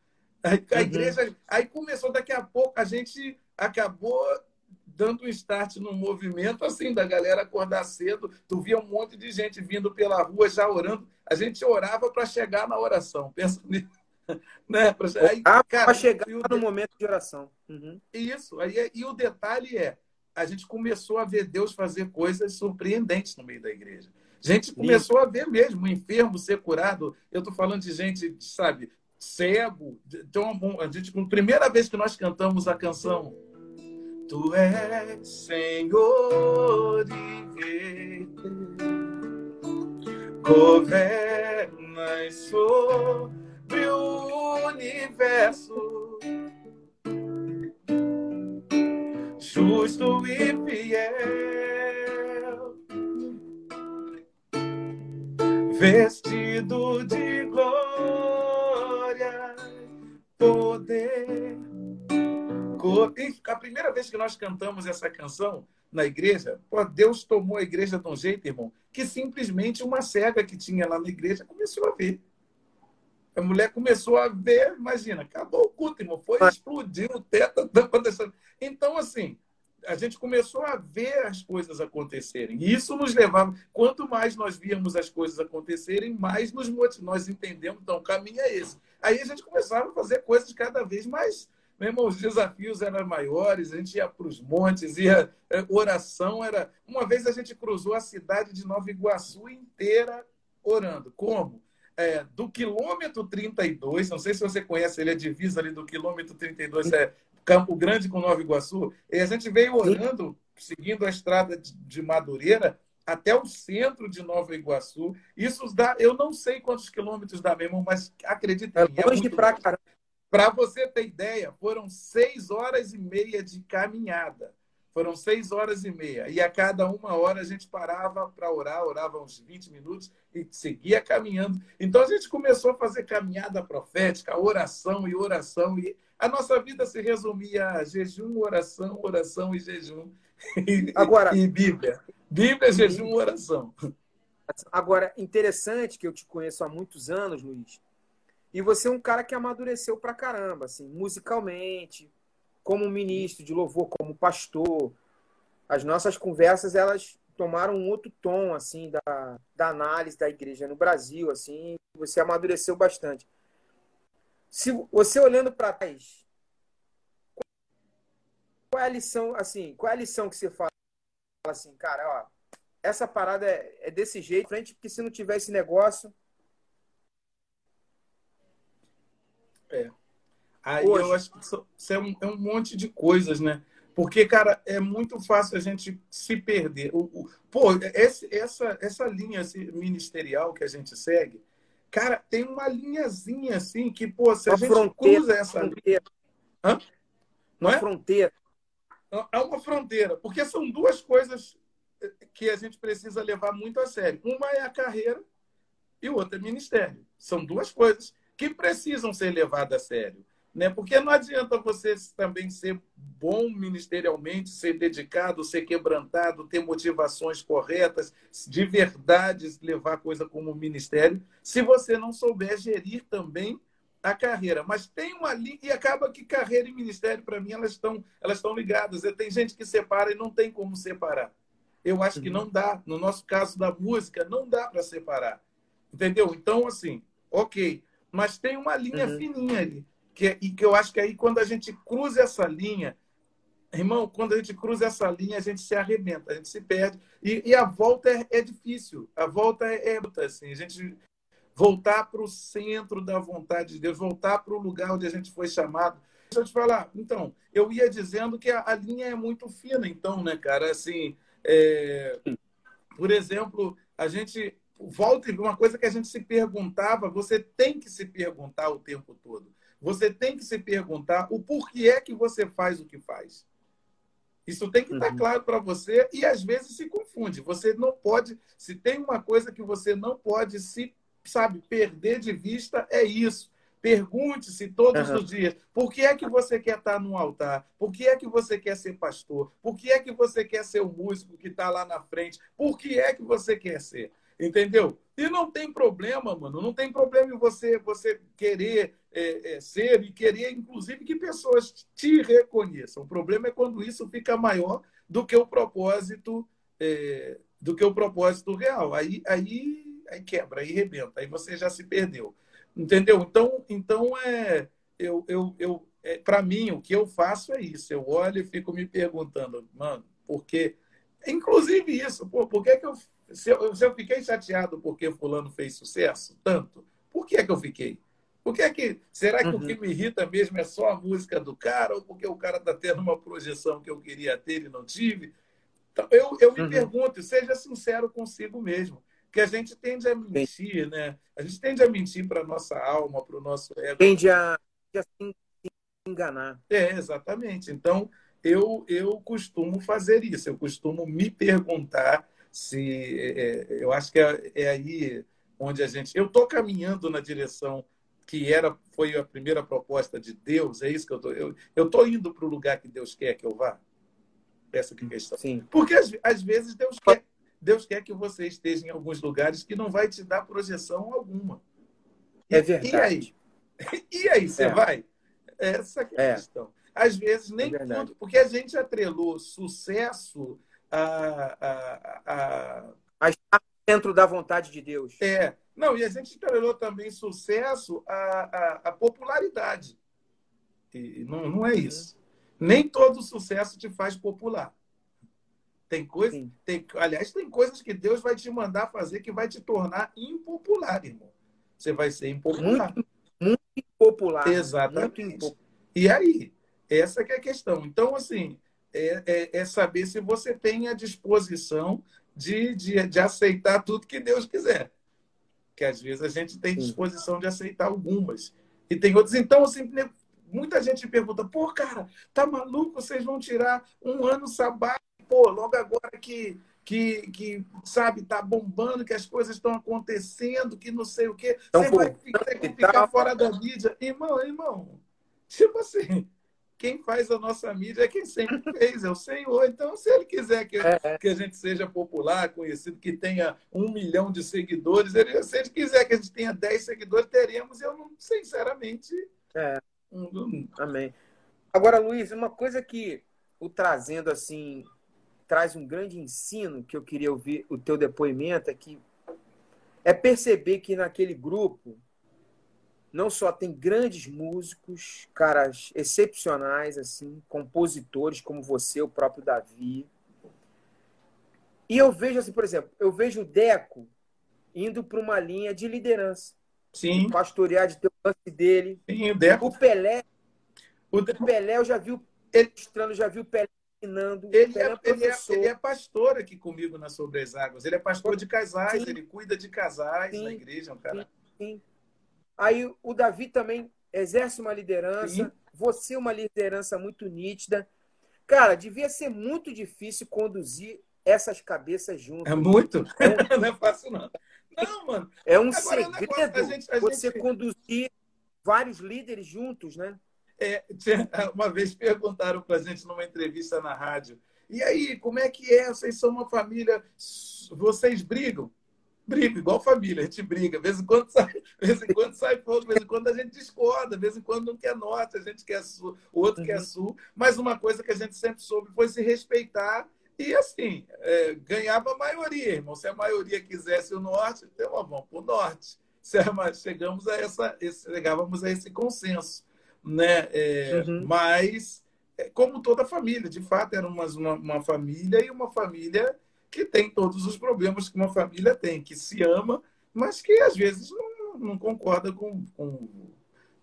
A, a uhum. igreja. Aí começou, daqui a pouco, a gente acabou dando um start no movimento assim da galera acordar cedo. Tu via um monte de gente vindo pela rua já orando. A gente orava para chegar na oração. Pensa nisso. Né? Para chegar no momento de oração. Uhum. Isso. Aí, e o detalhe é, a gente começou a ver Deus fazer coisas surpreendentes no meio da igreja. A gente começou a ver mesmo o enfermo ser curado. Eu estou falando de gente, sabe, cego. Então, a gente, a primeira vez que nós cantamos a canção Tu és Senhor e Rei, governas sobre o universo, justo e fiel, vestido de glória, poder a primeira vez que nós cantamos essa canção na igreja, pô, Deus tomou a igreja de um jeito, irmão, que simplesmente uma cega que tinha lá na igreja começou a ver. A mulher começou a ver, imagina, acabou o culto, irmão, foi explodir o teto. Então, assim, a gente começou a ver as coisas acontecerem. E isso nos levava. Quanto mais nós víamos as coisas acontecerem, mais nos nós entendemos. Então, o caminho é esse. Aí a gente começava a fazer coisas cada vez mais meu irmão, os desafios eram maiores, a gente ia para os montes, ia. É, oração era. Uma vez a gente cruzou a cidade de Nova Iguaçu inteira orando. Como? É, do quilômetro 32, não sei se você conhece, ele é divisa ali do quilômetro 32, é Campo Grande com Nova Iguaçu, e a gente veio orando, seguindo a estrada de Madureira, até o centro de Nova Iguaçu. Isso dá, eu não sei quantos quilômetros dá mesmo, mas acredite é longe é pra caramba. Para você ter ideia, foram seis horas e meia de caminhada. Foram seis horas e meia. E a cada uma hora a gente parava para orar, orava uns 20 minutos e seguia caminhando. Então a gente começou a fazer caminhada profética, oração e oração. E a nossa vida se resumia a jejum, oração, oração e jejum. Agora, e Bíblia. Bíblia, jejum, oração. Agora, interessante que eu te conheço há muitos anos, Luiz e você é um cara que amadureceu pra caramba, assim, musicalmente, como ministro de louvor, como pastor. As nossas conversas, elas tomaram um outro tom, assim, da, da análise da igreja no Brasil, assim, você amadureceu bastante. Se você olhando para trás, qual é a lição, assim, qual é a lição que você fala assim, cara, ó, essa parada é, é desse jeito, frente, porque se não tiver esse negócio, É. Aí Hoje. eu acho que isso é um, é um monte de coisas, né? Porque, cara, é muito fácil a gente se perder. O, o, pô, esse, essa, essa linha ministerial que a gente segue, cara, tem uma linhazinha assim que, pô, se a gente fronteira, cruza essa fronteira. Hã? Não uma é? fronteira. É uma fronteira. Porque são duas coisas que a gente precisa levar muito a sério. Uma é a carreira e outra é ministério. São duas coisas que precisam ser levadas a sério. Né? Porque não adianta você também ser bom ministerialmente, ser dedicado, ser quebrantado, ter motivações corretas, de verdade levar coisa como ministério, se você não souber gerir também a carreira. Mas tem uma linha, e acaba que carreira e ministério, para mim, elas estão, elas estão ligadas. Tem gente que separa e não tem como separar. Eu acho que não dá. No nosso caso da música, não dá para separar. Entendeu? Então, assim, ok mas tem uma linha uhum. fininha ali. Que, é, e que eu acho que aí, quando a gente cruza essa linha, irmão, quando a gente cruza essa linha, a gente se arrebenta, a gente se perde. E, e a volta é, é, difícil. A volta é, é assim, a gente voltar para o centro da vontade de Deus, voltar para o lugar onde a gente foi chamado. Deixa eu te falar, então, eu ia dizendo que a, a linha é muito fina, então, né, cara? Assim, é, por exemplo, a gente volta e uma coisa que a gente se perguntava, você tem que se perguntar o tempo todo. Você tem que se perguntar o porquê é que você faz o que faz. Isso tem que estar uhum. claro para você e às vezes se confunde. Você não pode, se tem uma coisa que você não pode se sabe, perder de vista é isso. Pergunte-se todos uhum. os dias: por que é que você quer estar no altar? Por que é que você quer ser pastor? Por que é que você quer ser o músico que está lá na frente? Por que é que você quer ser? Entendeu? E não tem problema, mano. Não tem problema em você, você querer é, é, ser e querer, inclusive, que pessoas te reconheçam. O problema é quando isso fica maior do que o propósito, é, do que o propósito real. Aí, aí, aí quebra, aí rebenta, aí você já se perdeu. Entendeu? Então, então é, eu, eu, eu é, para mim, o que eu faço é isso. Eu olho e fico me perguntando, mano, porque. Inclusive isso, pô, por que, que eu se, eu. se eu fiquei chateado porque fulano fez sucesso, tanto, por que, é que eu fiquei? Por que é que. Será que uhum. o que me irrita mesmo é só a música do cara, ou porque o cara está tendo uma projeção que eu queria ter e não tive? Então, eu, eu me uhum. pergunto, seja sincero consigo mesmo que a gente tende a mentir, né? A gente tende a mentir para a nossa alma, para o nosso ego. Tende a, a se enganar. É, exatamente. Então, eu, eu costumo fazer isso. Eu costumo me perguntar se... É, é eu acho que é, é aí onde a gente... Eu estou caminhando na direção que era foi a primeira proposta de Deus, é isso que eu estou... Eu estou indo para o lugar que Deus quer que eu vá? Essa que é questão. Sim. Porque às, às vezes Deus quer Deus quer que você esteja em alguns lugares que não vai te dar projeção alguma. É verdade. E aí? E aí, você é. vai? Essa é a é. questão. Às vezes, nem é tudo, porque a gente atrelou sucesso a, a, a... estar dentro da vontade de Deus. É. Não, e a gente atrelou também sucesso à, a a popularidade. E não, não é isso. Nem todo sucesso te faz popular. Tem coisas, tem, aliás, tem coisas que Deus vai te mandar fazer que vai te tornar impopular, irmão. Você vai ser impopular. Muito, muito impopular. Exatamente. Muito impopular. E aí, essa que é a questão. Então, assim, é, é, é, saber se você tem a disposição de, de, de aceitar tudo que Deus quiser. Que às vezes a gente tem disposição de aceitar algumas. E tem outras. Então, assim, né, muita gente pergunta: pô, cara, tá maluco? Vocês vão tirar um ano sabático? pô, logo agora que, que, que sabe, tá bombando, que as coisas estão acontecendo, que não sei o quê, então, você pô, vai ter que ficar fora da mídia. Irmão, irmão, tipo assim, quem faz a nossa mídia é quem sempre fez, é o Senhor. Então, se ele quiser que, é. é. que a gente seja popular, conhecido, que tenha um milhão de seguidores, ele, se ele quiser que a gente tenha dez seguidores, teremos. Eu, não, sinceramente. É. Amém. Agora, Luiz, uma coisa que o trazendo assim traz um grande ensino que eu queria ouvir o teu depoimento é que é perceber que naquele grupo não só tem grandes músicos, caras excepcionais assim, compositores como você, o próprio Davi. E eu vejo assim, por exemplo, eu vejo o Deco indo para uma linha de liderança. Sim. Pastorear de ter o lance dele. Sim, o Deco. O Pelé. O, de... o Pelé, eu já vi o ele... já vi o Pelé ensinando. Ele é, ele, é, ele é pastor aqui comigo na Sobre as Águas. Ele é pastor de casais, sim. ele cuida de casais sim. na igreja, um cara. Sim. Aí o Davi também exerce uma liderança, você uma liderança muito nítida. Cara, devia ser muito difícil conduzir essas cabeças juntas. É muito? É um... não é fácil, não. Não, mano. É um Agora, segredo negócio, a gente, a você gente... conduzir vários líderes juntos, né? É, uma vez perguntaram para a gente numa entrevista na rádio, e aí, como é que é? Vocês são uma família, vocês brigam? Brigam, igual família, a gente briga. De vez em quando sai, vez em quando sai fogo, de vez em quando a gente discorda, de vez em quando não quer norte, a gente quer sul, o outro uhum. quer sul. Mas uma coisa que a gente sempre soube foi se respeitar e assim, é, ganhava a maioria, irmão. Se a maioria quisesse o norte, então vamos para o norte. Chegamos a essa, chegávamos a esse consenso né? É, uhum. Mas, é, como toda família, de fato, era uma, uma, uma, família e uma família que tem todos os problemas que uma família tem, que se ama, mas que às vezes não, não concorda com, com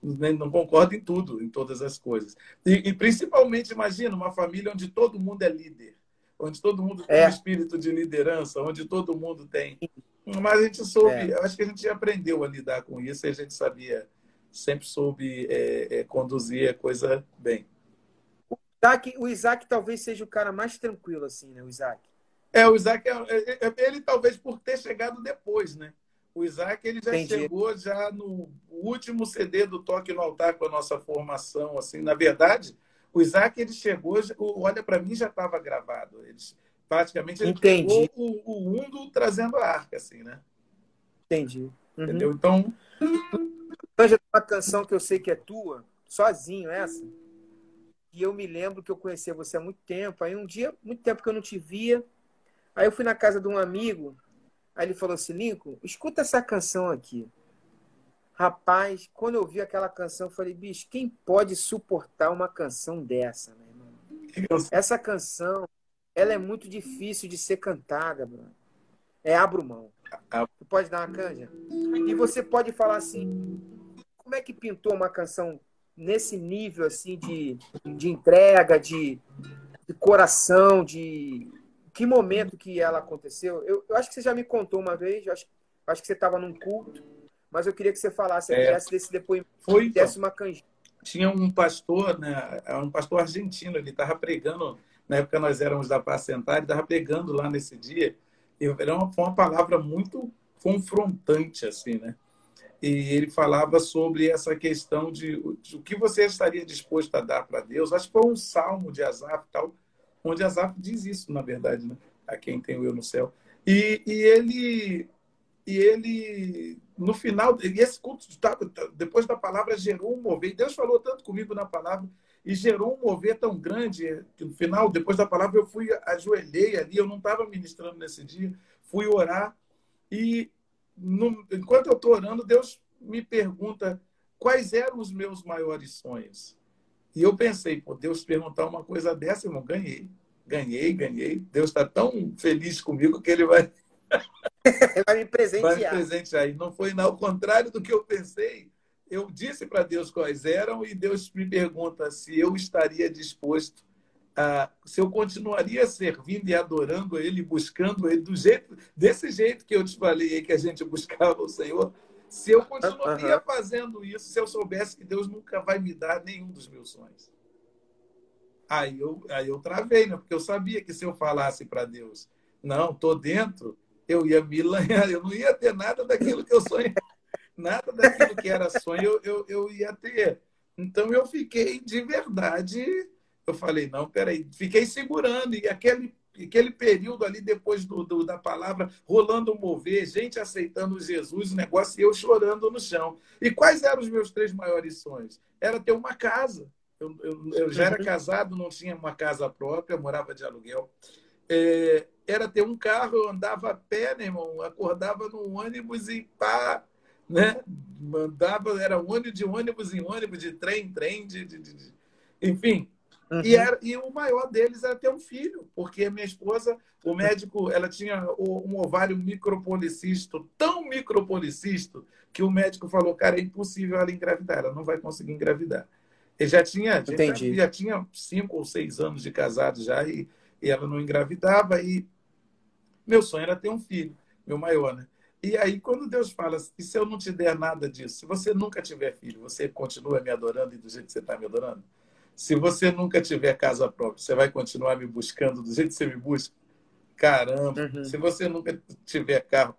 não concorda em tudo, em todas as coisas. E, e, principalmente, imagina, uma família onde todo mundo é líder, onde todo mundo tem é. um espírito de liderança, onde todo mundo tem. Mas a gente soube, é. eu acho que a gente aprendeu a lidar com isso e a gente sabia sempre soube é, é, conduzir a coisa bem. O Isaac, o Isaac talvez seja o cara mais tranquilo, assim, né? O Isaac. É, o Isaac, é, é, é, ele talvez por ter chegado depois, né? O Isaac ele já Entendi. chegou já no último CD do Toque no Altar com a nossa formação. Assim, na verdade, o Isaac ele chegou, olha para mim já estava gravado. Eles praticamente ele Entendi. pegou o, o mundo trazendo a arca, assim, né? Entendi. Uhum. Entendeu? Então. Anja, uma canção que eu sei que é tua, sozinho essa. E eu me lembro que eu conhecia você há muito tempo. Aí um dia, muito tempo que eu não te via. Aí eu fui na casa de um amigo. Aí ele falou assim: Lincoln, escuta essa canção aqui. Rapaz, quando eu vi aquela canção, eu falei: bicho, quem pode suportar uma canção dessa, meu irmão? Essa canção, ela é muito difícil de ser cantada, mano. É abro mão. Tu pode dar uma canja? E você pode falar assim: como é que pintou uma canção nesse nível assim de, de entrega, de, de coração, de que momento que ela aconteceu? Eu, eu, acho que você já me contou uma vez, eu acho, eu acho que você estava num culto, mas eu queria que você falasse, é, desse depoimento, foi, desse uma. Tinha um pastor, né, é um pastor argentino, ele estava pregando, na época nós éramos da Paz ele estava pregando lá nesse dia, e era uma, foi uma palavra muito confrontante, assim, né? e ele falava sobre essa questão de, de, o que você estaria disposto a dar para Deus. Acho que foi um salmo de Asaf, tal, onde Asaf diz isso, na verdade, né? a quem tem o eu no céu. E, e ele, e ele, no final, e esse culto, depois da palavra, gerou um mover. Deus falou tanto comigo na palavra e gerou um mover tão grande que no final, depois da palavra, eu fui, ajoelhei ali, eu não estava ministrando nesse dia, fui orar e no, enquanto eu estou orando, Deus me pergunta quais eram os meus maiores sonhos. E eu pensei, pô, Deus perguntar uma coisa dessa, irmão, ganhei. Ganhei, ganhei. Deus está tão feliz comigo que ele vai. vai me presentear. Vai me presentear. E não foi ao contrário do que eu pensei. Eu disse para Deus quais eram e Deus me pergunta se eu estaria disposto ah, se eu continuaria servindo e adorando Ele, buscando Ele do jeito, desse jeito que eu te falei que a gente buscava o Senhor, se eu continuaria uhum. fazendo isso, se eu soubesse que Deus nunca vai me dar nenhum dos meus sonhos. Aí eu, aí eu travei, né? porque eu sabia que se eu falasse para Deus, não, tô dentro, eu ia me lanhar, eu não ia ter nada daquilo que eu sonhei, nada daquilo que era sonho eu, eu, eu ia ter. Então eu fiquei de verdade eu falei, não, peraí, fiquei segurando, e aquele, aquele período ali depois do, do, da palavra, rolando um mover, gente aceitando Jesus, o negócio e eu chorando no chão. E quais eram os meus três maiores sonhos? Era ter uma casa. Eu, eu, eu já era uhum. casado, não tinha uma casa própria, morava de aluguel. É, era ter um carro, eu andava a pé, né, irmão? Acordava no ônibus e pá, né? Mandava, era ônibus de ônibus em ônibus, de trem em trem, de, de, de, enfim, Uhum. E, era, e o maior deles era ter um filho, porque minha esposa, o médico, ela tinha um ovário micropolicisto, tão micropolicisto, que o médico falou, cara, é impossível ela engravidar, ela não vai conseguir engravidar. Ele já tinha, já, já, tinha cinco ou seis anos de casado já e, e ela não engravidava e meu sonho era ter um filho, meu maior, né? E aí, quando Deus fala, e se eu não te der nada disso, se você nunca tiver filho, você continua me adorando e do jeito que você está me adorando? Se você nunca tiver casa própria, você vai continuar me buscando do jeito que você me busca? Caramba, uhum. se você nunca tiver carro.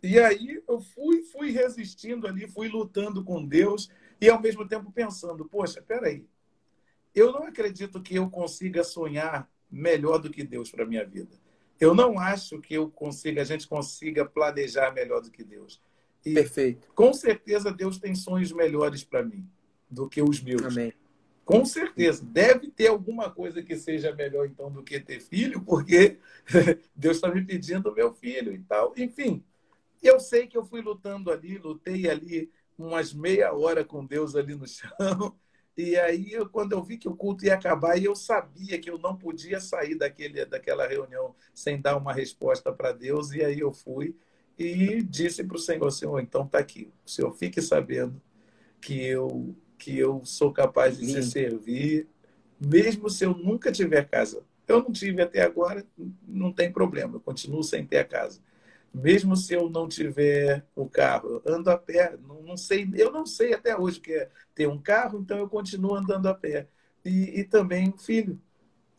E aí eu fui, fui resistindo ali, fui lutando com Deus e ao mesmo tempo pensando, poxa, peraí, eu não acredito que eu consiga sonhar melhor do que Deus para minha vida. Eu não acho que eu consiga, a gente consiga planejar melhor do que Deus. E, Perfeito. Com certeza Deus tem sonhos melhores para mim do que os meus. Amém. Com certeza. Deve ter alguma coisa que seja melhor, então, do que ter filho, porque Deus está me pedindo meu filho e tal. Enfim, eu sei que eu fui lutando ali, lutei ali umas meia hora com Deus ali no chão. E aí, eu, quando eu vi que o culto ia acabar, eu sabia que eu não podia sair daquele, daquela reunião sem dar uma resposta para Deus. E aí eu fui e disse para o Senhor: Senhor, então está aqui. O Senhor fique sabendo que eu que eu sou capaz de te servir, mesmo se eu nunca tiver casa. Eu não tive até agora, não tem problema, eu continuo sem ter a casa. Mesmo se eu não tiver o carro, ando a pé, não, não sei, eu não sei até hoje que é ter um carro, então eu continuo andando a pé. E, e também filho.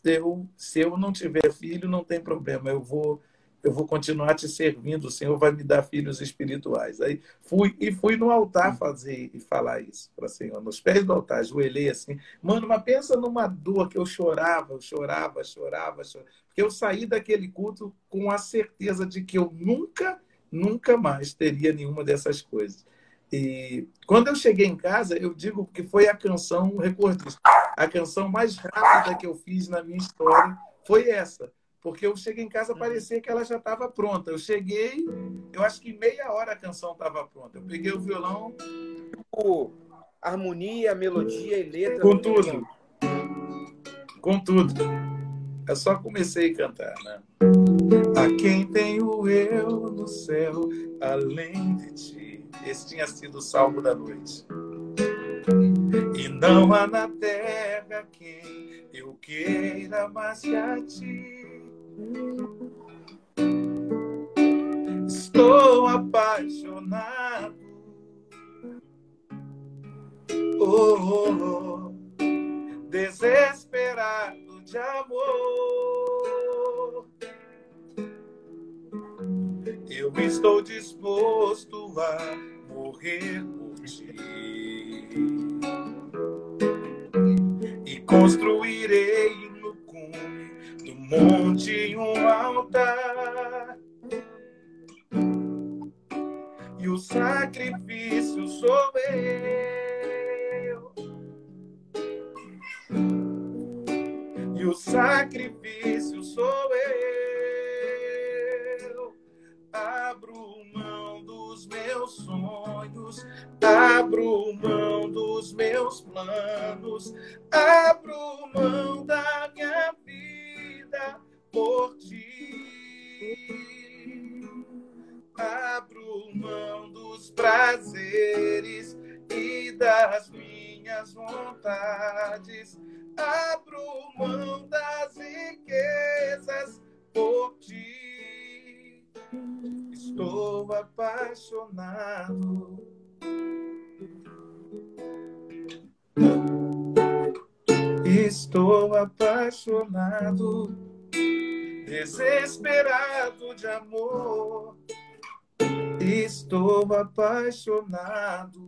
Eu, se eu não tiver filho, não tem problema, eu vou eu vou continuar te servindo, o Senhor vai me dar filhos espirituais. Aí fui e fui no altar fazer e falar isso para o Senhor, nos pés do altar, ajoelhei assim. Mano, mas pensa numa dor que eu chorava, eu chorava, chorava, chorava. Porque eu saí daquele culto com a certeza de que eu nunca, nunca mais teria nenhuma dessas coisas. E quando eu cheguei em casa, eu digo que foi a canção recordista. A canção mais rápida que eu fiz na minha história foi essa porque eu cheguei em casa, parecia que ela já estava pronta. Eu cheguei, eu acho que meia hora a canção estava pronta. Eu peguei o violão. O harmonia, melodia e letra. Com tudo. Com tudo. Eu só comecei a cantar, né? A quem tenho eu no céu, além de ti. Esse tinha sido o salmo da noite. E não há na terra quem eu queira mais que a ti. Estou apaixonado. Oh, oh, oh, desesperado de amor. Eu estou disposto a morrer por ti. E construirei monte um altar. E o sacrifício sou eu. E o sacrifício sou eu. Abro mão dos meus sonhos, abro mão dos meus planos, abro mão da minha vida apaixonado, desesperado de amor. Estou apaixonado.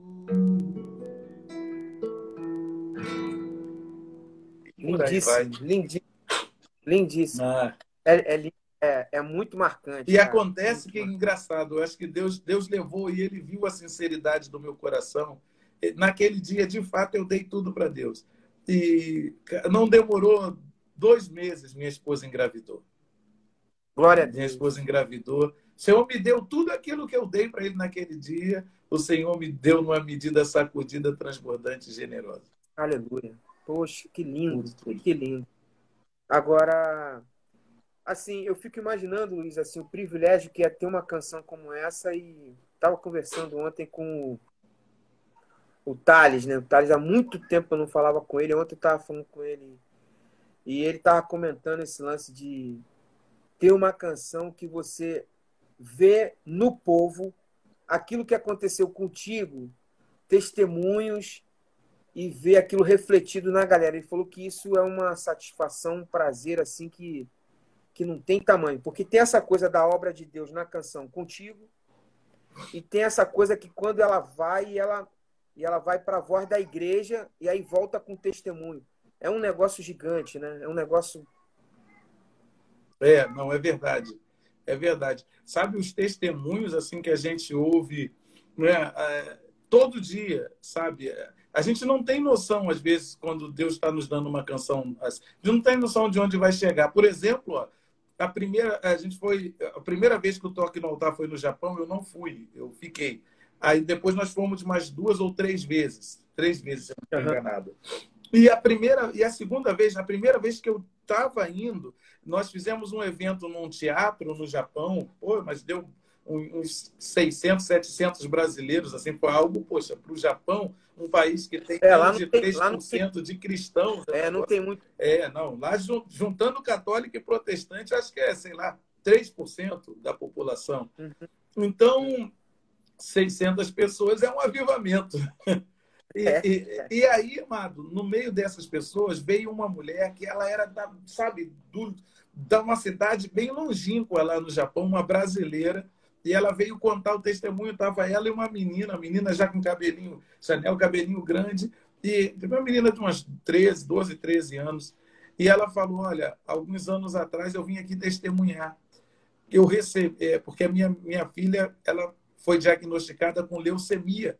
Lindíssimo, lindíssimo. lindíssimo. Ah. É, é, é, é, muito marcante. E cara. acontece muito que é engraçado, eu acho que Deus, Deus levou e ele viu a sinceridade do meu coração. Naquele dia, de fato, eu dei tudo para Deus. E não demorou dois meses, minha esposa engravidou. Glória a Deus. Minha esposa engravidou. O Senhor me deu tudo aquilo que eu dei para ele naquele dia. O Senhor me deu numa medida sacudida, transbordante e generosa. Aleluia. Poxa, que lindo, que lindo. Agora, assim, eu fico imaginando, Luiz, assim, o privilégio que é ter uma canção como essa e estava conversando ontem com o Thales, né? O Thales há muito tempo eu não falava com ele. Ontem eu estava falando com ele e ele estava comentando esse lance de ter uma canção que você vê no povo aquilo que aconteceu contigo, testemunhos e ver aquilo refletido na galera. Ele falou que isso é uma satisfação, um prazer assim que que não tem tamanho, porque tem essa coisa da obra de Deus na canção contigo e tem essa coisa que quando ela vai, ela e ela vai para a voz da igreja e aí volta com testemunho. É um negócio gigante, né? É um negócio. É, não, é verdade. É verdade. Sabe os testemunhos assim que a gente ouve né, todo dia, sabe? A gente não tem noção, às vezes, quando Deus está nos dando uma canção. A gente não tem noção de onde vai chegar. Por exemplo, ó, a primeira, a gente foi. A primeira vez que o Toque no Altar foi no Japão, eu não fui, eu fiquei. Aí depois nós fomos mais duas ou três vezes. Três vezes, se não estou enganado. E a primeira e a segunda vez, a primeira vez que eu estava indo, nós fizemos um evento num teatro no Japão, pô, mas deu uns 600, 700 brasileiros, assim, foi algo, poxa, para o Japão, um país que tem é, lá de tem, 3% tem... de cristãos. É, não tem muito. É, não, lá juntando católico e protestante, acho que é, sei lá, 3% da população. Uhum. Então, 600 pessoas é um avivamento. E, e, e, aí, Amado, no meio dessas pessoas veio uma mulher que ela era, da, sabe, do, da uma cidade bem longínqua lá no Japão, uma brasileira, e ela veio contar o testemunho, estava ela e uma menina, a menina já com cabelinho, Chanel, cabelinho grande, e uma menina de umas 13, 12, 13 anos. E ela falou: Olha, alguns anos atrás eu vim aqui testemunhar. Eu recebi, é, porque a minha, minha filha ela foi diagnosticada com leucemia.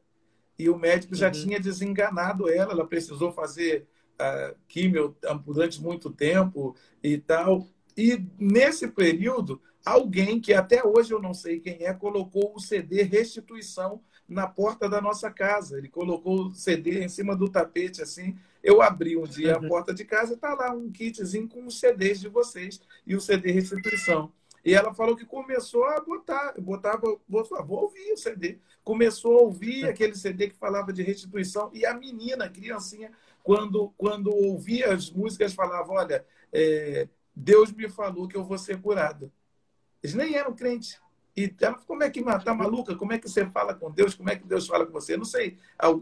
E o médico já uhum. tinha desenganado ela, ela precisou fazer uh, químio durante muito tempo e tal. E nesse período, alguém que até hoje eu não sei quem é, colocou o CD Restituição na porta da nossa casa. Ele colocou o CD em cima do tapete, assim. Eu abri um dia uhum. a porta de casa e tá lá um kitzinho com os CDs de vocês e o CD Restituição. E ela falou que começou a botar, botava, botava, vou ouvir o CD. Começou a ouvir aquele CD que falava de restituição. E a menina, a criancinha, quando, quando ouvia as músicas, falava: Olha, é, Deus me falou que eu vou ser curada. Eles nem eram crentes. E ela como é que tá maluca? Como é que você fala com Deus? Como é que Deus fala com você? Eu não sei.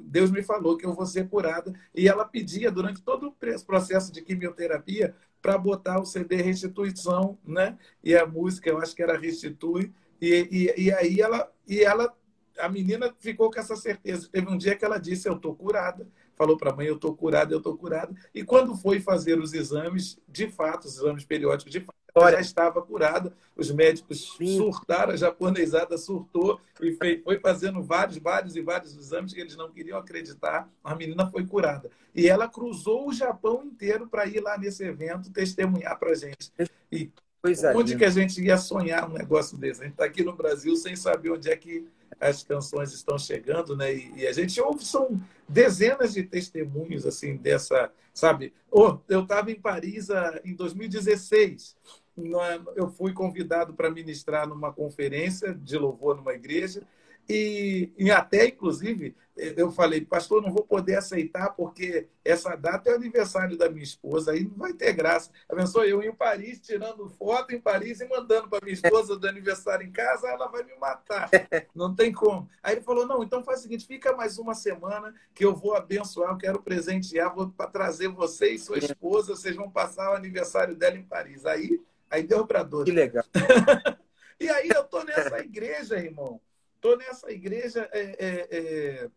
Deus me falou que eu vou ser curada. E ela pedia, durante todo o processo de quimioterapia, para botar o CD Restituição, né? E a música, eu acho que era Restitui. E, e, e aí ela, e ela, a menina ficou com essa certeza. Teve um dia que ela disse: Eu estou curada falou para a mãe: Eu estou curada, eu estou curada. E quando foi fazer os exames, de fato, os exames periódicos, de fato, ela já estava curada. Os médicos Sim. surtaram, a japonesada surtou e foi fazendo vários, vários e vários exames que eles não queriam acreditar. A menina foi curada. E ela cruzou o Japão inteiro para ir lá nesse evento testemunhar para a gente. E é, onde que a gente ia sonhar um negócio desse? A gente está aqui no Brasil sem saber onde é que as canções estão chegando, né? E, e, a gente ouve, são dezenas de testemunhos, assim, dessa, sabe? Oh, eu estava em Paris uh, em 2016. Eu fui convidado para ministrar numa conferência de louvor numa igreja e, e, até, inclusive, eu falei, pastor, não vou poder aceitar porque essa data é o aniversário da minha esposa, aí não vai ter graça. Pensou eu em Paris, tirando foto em Paris e mandando para minha esposa do aniversário em casa, ela vai me matar. Não tem como. Aí ele falou, não, então faz o seguinte, fica mais uma semana que eu vou abençoar, eu quero presentear, vou para trazer você e sua esposa, vocês vão passar o aniversário dela em Paris. Aí, aí deu para dor. Que legal. e aí eu tô nessa igreja, irmão Estou nessa igreja, é, é, é...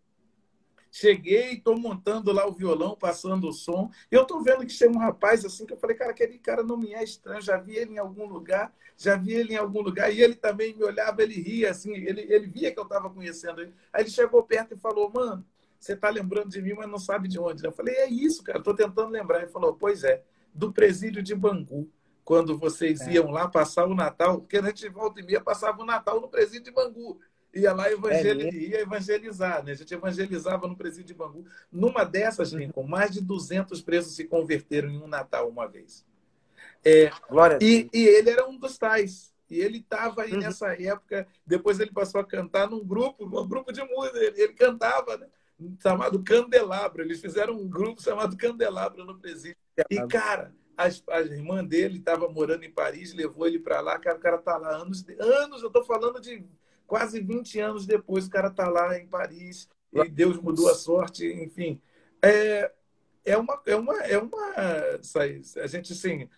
cheguei, estou montando lá o violão, passando o som. Eu estou vendo que chega um rapaz assim, que eu falei, cara, aquele cara não me é estranho, já vi ele em algum lugar, já vi ele em algum lugar. E ele também me olhava, ele ria, assim, ele, ele via que eu estava conhecendo ele. Aí ele chegou perto e falou, mano, você está lembrando de mim, mas não sabe de onde. Eu falei, é isso, cara, estou tentando lembrar. Ele falou, pois é, do presídio de Bangu quando vocês é. iam lá passar o Natal, porque a gente volta e meia passava o Natal no presídio de Bangu ia lá evangel... é ia evangelizar. Né? A gente evangelizava no presídio de Bangu. Numa dessas. Lincoln, mais de 200 presos se converteram em um Natal uma vez. É, e, e, ele era um dos tais. E ele estava aí uhum. nessa época. Depois ele passou a cantar num grupo, um grupo de música. Ele, ele cantava, né? chamado Candelabro. Eles fizeram um grupo chamado Candelabro no presídio. E, cara, as, a irmã dele estava morando em Paris, levou ele para lá. Cara, o cara está lá anos, anos. Eu estou falando de Quase 20 anos depois, o cara está lá em Paris e Deus mudou a sorte, enfim. É, é uma. É uma, é uma a gente, assim,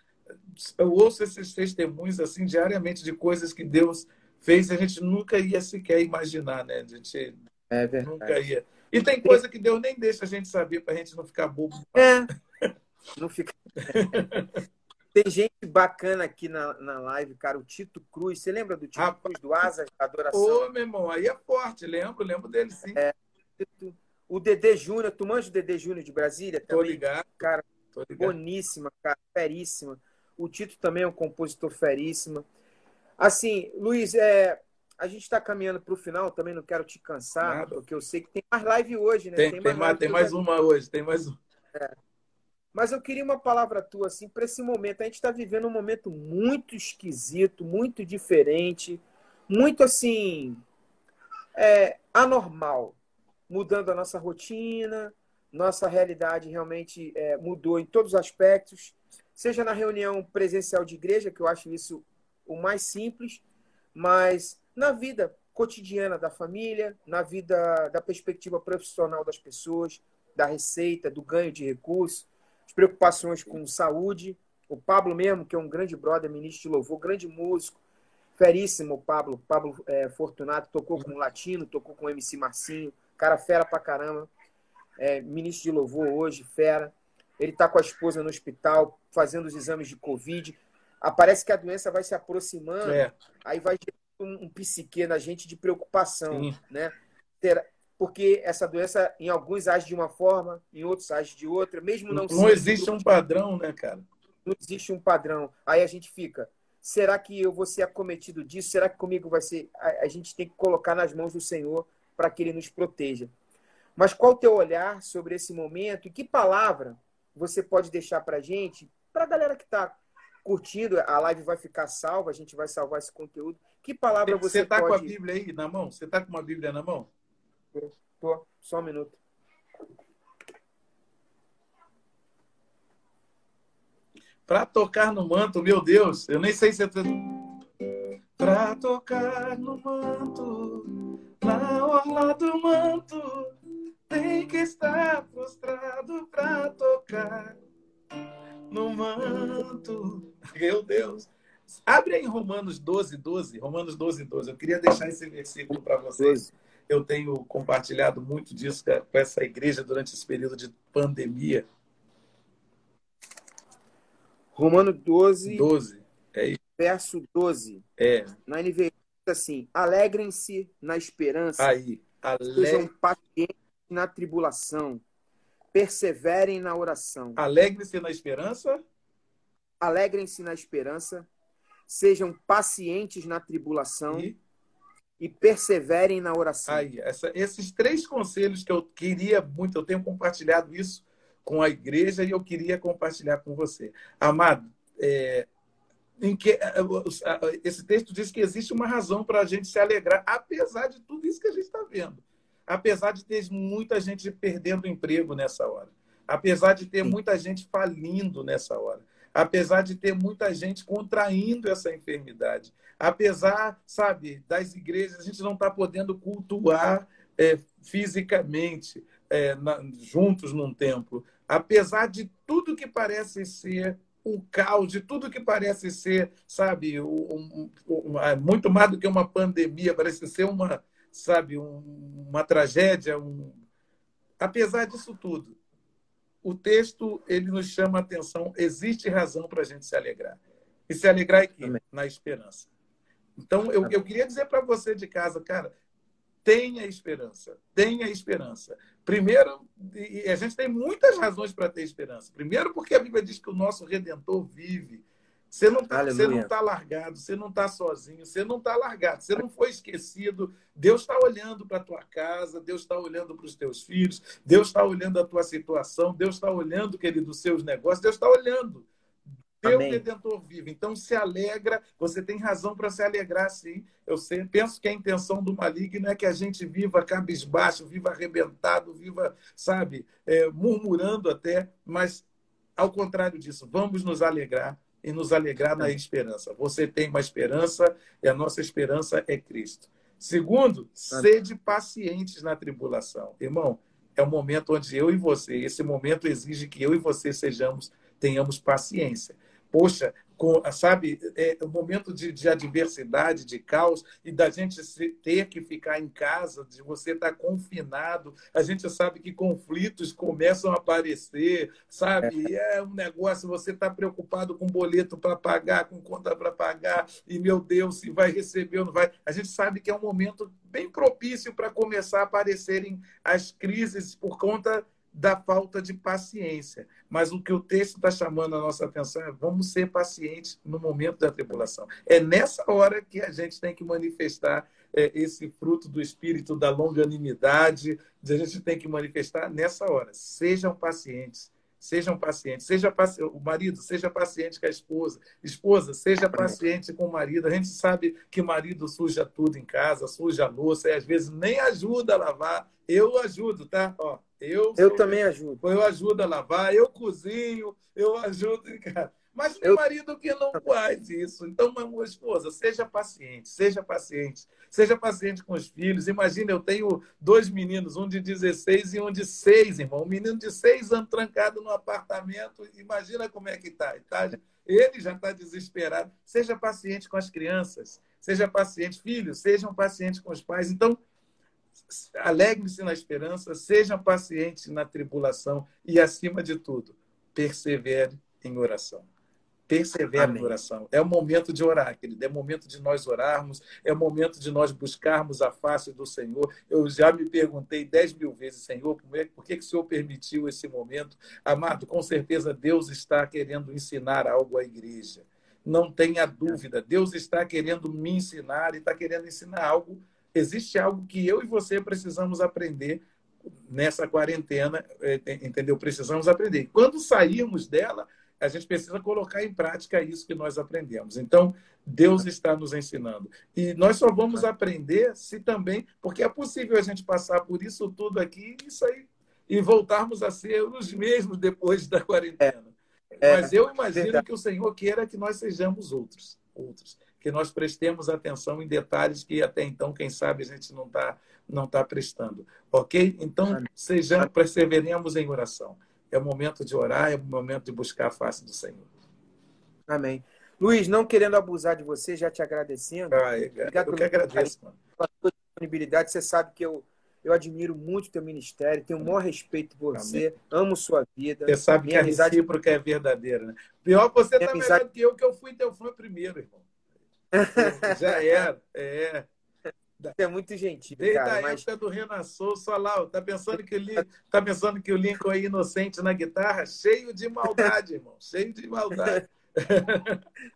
eu ouço esses testemunhos assim diariamente de coisas que Deus fez e a gente nunca ia sequer imaginar, né? A gente é nunca ia. E tem coisa que Deus nem deixa a gente saber para a gente não ficar bobo. É. Não fica. Tem gente bacana aqui na, na live, cara. O Tito Cruz. Você lembra do Tito Cruz, do Asas da Adoração? Ô, meu irmão, aí é forte. Lembro, lembro dele sim. É, o Dedê Júnior. Tu manja o Dedê Júnior de Brasília? Tô ligado. Cara, Tô ligado. boníssima, cara. Feríssima. O Tito também é um compositor feríssimo. Assim, Luiz, é, a gente está caminhando para o final, também não quero te cansar, Nada. porque eu sei que tem mais live hoje, né? Tem, tem, tem mais, tem mais uma hoje, tem mais uma. É. Mas eu queria uma palavra tua, assim, para esse momento. A gente está vivendo um momento muito esquisito, muito diferente, muito, assim, é, anormal. Mudando a nossa rotina, nossa realidade realmente é, mudou em todos os aspectos. Seja na reunião presencial de igreja, que eu acho isso o mais simples, mas na vida cotidiana da família, na vida da perspectiva profissional das pessoas, da receita, do ganho de recursos, as preocupações com saúde. O Pablo mesmo, que é um grande brother, ministro de louvor, grande músico, feríssimo o Pablo, Pablo é, Fortunato, tocou com o Latino, tocou com o MC Marcinho, cara fera pra caramba, é, ministro de louvor hoje, fera. Ele está com a esposa no hospital, fazendo os exames de Covid. Aparece que a doença vai se aproximando, é. aí vai um, um psique na gente de preocupação, Sim. né? Porque essa doença, em alguns age de uma forma, em outros age de outra, mesmo não Não existe um padrão, né, cara? Não existe um padrão. Aí a gente fica, será que eu vou ser acometido disso? Será que comigo vai ser? A, gente tem que colocar nas mãos do Senhor para que Ele nos proteja. Mas qual o teu olhar sobre esse momento e que palavra você pode deixar para a gente, para a galera que está curtindo, a live vai ficar salva, a gente vai salvar esse conteúdo. Que palavra você, você está pode... com a Bíblia aí na mão? Você está com uma Bíblia na mão? Tô, só um minuto. Para tocar no manto, meu Deus, eu nem sei se eu tô... Para tocar no manto, na orla do manto, tem que estar prostrado para tocar no manto. Meu Deus. Abre aí Romanos 12, 12. Romanos 12, 12. Eu queria deixar esse versículo para vocês. Eu tenho compartilhado muito disso com essa igreja durante esse período de pandemia. Romano 12, 12. É isso. verso 12. É. Na NVI assim: alegrem-se na esperança. Aí. Sejam pacientes na tribulação. Perseverem na oração. Alegrem-se na esperança. Alegrem-se na esperança. Sejam pacientes na tribulação. E, e perseverem na oração. Aí, essa, esses três conselhos que eu queria muito, eu tenho compartilhado isso com a igreja e eu queria compartilhar com você. Amado, é, que esse texto diz que existe uma razão para a gente se alegrar, apesar de tudo isso que a gente está vendo. Apesar de ter muita gente perdendo emprego nessa hora. Apesar de ter muita gente falindo nessa hora. Apesar de ter muita gente contraindo essa enfermidade. Apesar, sabe, das igrejas, a gente não está podendo cultuar é, fisicamente é, na, juntos num templo. Apesar de tudo que parece ser um caos, de tudo que parece ser, sabe, um, um, um, muito mais do que uma pandemia, parece ser uma, sabe, uma tragédia. Um... Apesar disso tudo, o texto ele nos chama a atenção. Existe razão para a gente se alegrar. E se alegrar aqui, Amém. na esperança. Então, eu, eu queria dizer para você de casa, cara, tenha esperança, tenha esperança. Primeiro, e a gente tem muitas razões para ter esperança. Primeiro, porque a Bíblia diz que o nosso Redentor vive. Você não está tá largado, você não está sozinho, você não está largado, você não foi esquecido. Deus está olhando para a tua casa, Deus está olhando para os teus filhos, Deus está olhando a tua situação, Deus está olhando, querido, os seus negócios, Deus está olhando. Teu Amém. Redentor vive. Então se alegra, você tem razão para se alegrar, sim. Eu sempre, penso que a intenção do maligno é que a gente viva cabisbaixo, viva arrebentado, viva, sabe, é, murmurando até, mas ao contrário disso, vamos nos alegrar e nos alegrar na esperança. Você tem uma esperança e a nossa esperança é Cristo. Segundo, sede pacientes na tribulação. Irmão, é o momento onde eu e você, esse momento exige que eu e você sejamos, tenhamos paciência poxa, com, sabe, é um momento de, de, adversidade, de caos, e da gente ter que ficar em casa, de você estar confinado. A gente sabe que conflitos começam a aparecer, sabe? É, é um negócio, você está preocupado com boleto para pagar, com conta para pagar, e meu Deus, se vai receber ou não vai. A gente sabe que é um momento bem propício para começar a aparecerem as crises por conta da falta de paciência. Mas o que o texto está chamando a nossa atenção é vamos ser pacientes no momento da tribulação. É nessa hora que a gente tem que manifestar é, esse fruto do espírito da longanimidade, a gente tem que manifestar nessa hora. Sejam pacientes. Sejam pacientes. Seja paci... O marido, seja paciente com a esposa. Esposa, seja paciente com o marido. A gente sabe que marido suja tudo em casa, suja a louça, e às vezes nem ajuda a lavar. Eu ajudo, tá? Ó, eu, eu também ajudo. Eu ajudo a lavar, eu cozinho, eu ajudo. Cara. Mas tem eu... marido que não faz isso. Então, minha esposa, seja paciente, seja paciente. Seja paciente com os filhos. Imagina, eu tenho dois meninos, um de 16 e um de 6, irmão. Um menino de 6 anos trancado no apartamento. Imagina como é que está. Tá? Ele já está desesperado. Seja paciente com as crianças. Seja paciente. Filhos, sejam pacientes com os pais. Então, alegre-se na esperança, sejam pacientes na tribulação e, acima de tudo, persevere em oração. Persevere em oração. É o momento de orar, querido. É o momento de nós orarmos. É o momento de nós buscarmos a face do Senhor. Eu já me perguntei dez mil vezes, Senhor, é, por que, que o Senhor permitiu esse momento? Amado, com certeza Deus está querendo ensinar algo à igreja. Não tenha dúvida. Deus está querendo me ensinar e está querendo ensinar algo. Existe algo que eu e você precisamos aprender nessa quarentena, é, entendeu? Precisamos aprender. Quando sairmos dela, a gente precisa colocar em prática isso que nós aprendemos. Então, Deus está nos ensinando. E nós só vamos aprender se também, porque é possível a gente passar por isso tudo aqui isso aí, e voltarmos a ser os mesmos depois da quarentena. É, Mas eu imagino verdade. que o Senhor queira que nós sejamos outros, outros, que nós prestemos atenção em detalhes que até então, quem sabe, a gente não está não tá prestando. Ok? Então, sejamos, perseveremos em oração. É o momento de orar, é o momento de buscar a face do Senhor. Amém. Luiz, não querendo abusar de você, já te agradecendo. Ah, eu, eu que agradeço, mano. Pela sua disponibilidade, você sabe que eu, eu admiro muito o teu ministério, tenho o maior respeito por você, Amém. amo sua vida. Você sabe que a amizade... recíproca é verdadeira, né? Pior, você tá amizade... melhor que eu, que eu fui teu fã primeiro, irmão. já era, é. Você é muito gentil. Desde cara, a mas... época do Renan Souza, lá, tá pensando que o tá pensando que o Lincoln é inocente na guitarra, cheio de maldade, irmão, cheio de maldade.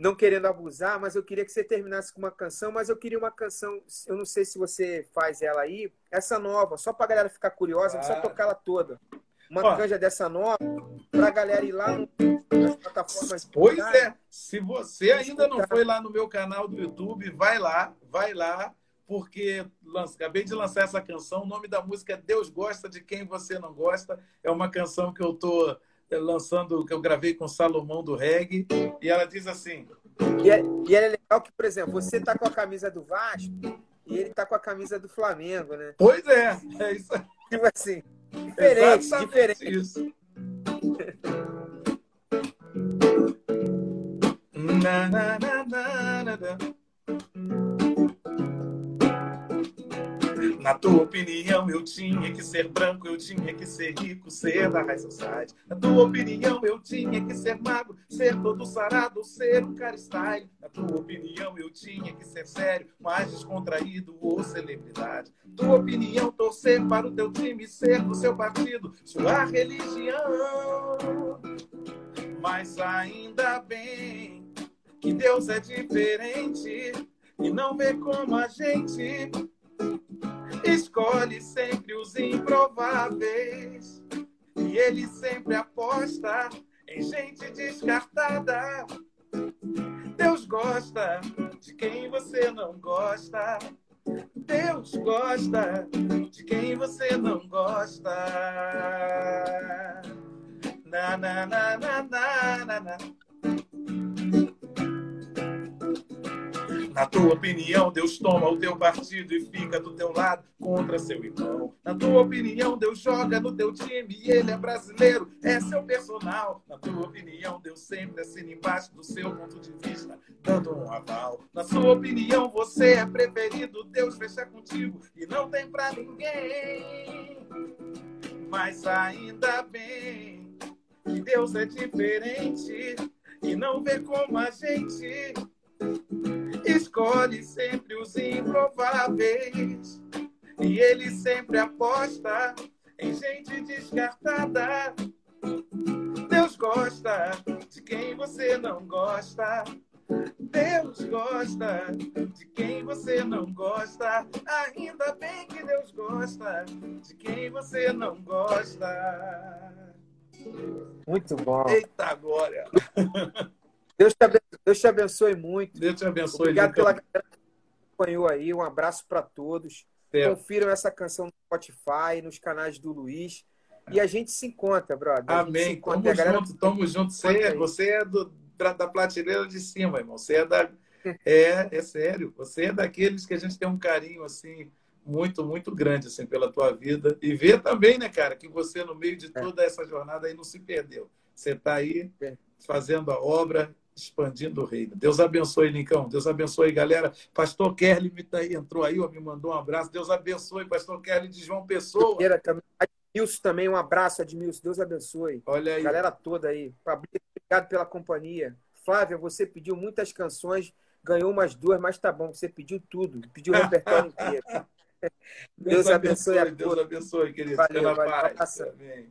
não querendo abusar, mas eu queria que você terminasse com uma canção, mas eu queria uma canção, eu não sei se você faz ela aí, essa nova, só pra galera ficar curiosa, não precisa tocar ela toda. Uma Ó, canja dessa nova, pra galera ir lá no, nas plataformas. Pois é, se você ainda não foi lá no meu canal do YouTube, vai lá, vai lá, porque acabei de lançar essa canção. O nome da música é Deus Gosta de Quem Você Não Gosta. É uma canção que eu estou eh, lançando, que eu gravei com Salomão do Reggae. E ela diz assim. E é, e é legal que, por exemplo, você está com a camisa do Vasco e ele está com a camisa do Flamengo, né? Pois é, é isso aí. Tipo assim, diferente, Exatamente diferente. Isso. na, na, na, na, na, na. Tua opinião, eu tinha que ser branco, eu tinha que ser rico, ser da High Society. Na tua opinião, eu tinha que ser magro, ser todo sarado, ser um cara style. Na tua opinião, eu tinha que ser sério, mais descontraído ou celebridade. Tua opinião, torcer para o teu time, ser do seu partido, sua religião. Mas ainda bem que Deus é diferente e não vê como a gente escolhe sempre os improváveis. E ele sempre aposta em gente descartada. Deus gosta de quem você não gosta. Deus gosta de quem você não gosta. Na, na, na, na, na, na, na. Na tua opinião, Deus toma o teu partido e fica do teu lado contra seu irmão. Na tua opinião, Deus joga no teu time e ele é brasileiro, é seu personal. Na tua opinião, Deus sempre assina embaixo do seu ponto de vista, dando um aval. Na sua opinião, você é preferido, Deus fecha contigo e não tem pra ninguém. Mas ainda bem que Deus é diferente e não vê como a gente escolhe sempre os improváveis. E ele sempre aposta em gente descartada. Deus gosta de quem você não gosta. Deus gosta de quem você não gosta. Ainda bem que Deus gosta de quem você não gosta. Muito bom. Eita glória! Deus te, abençoe, Deus te abençoe muito. Deus te abençoe. Obrigado pela galera que acompanhou aí. Um abraço para todos. Confiram essa canção no Spotify, nos canais do Luiz. E a gente se encontra, brother. Amém. Encontra, tamo junto, tamo junto. Você, é, você é do, da prateleira de cima, irmão. Você é da. É, é sério. Você é daqueles que a gente tem um carinho, assim, muito, muito grande, assim, pela tua vida. E ver também, né, cara, que você, no meio de é. toda essa jornada aí, não se perdeu. Você está aí é. fazendo a obra expandindo o reino. Deus abençoe, Lincão. Deus abençoe, galera. Pastor Kerly entrou aí, ó, me mandou um abraço. Deus abençoe, Pastor Kerly de João Pessoa. Admilson também, um abraço, Admilson. Deus abençoe. Olha aí. Galera toda aí. Obrigado pela companhia. Flávia, você pediu muitas canções, ganhou umas duas, mas tá bom, você pediu tudo. Pediu o repertório inteiro. Deus, Deus abençoe, abençoe Deus abençoe, querido. Valeu, valeu, paz. Amém.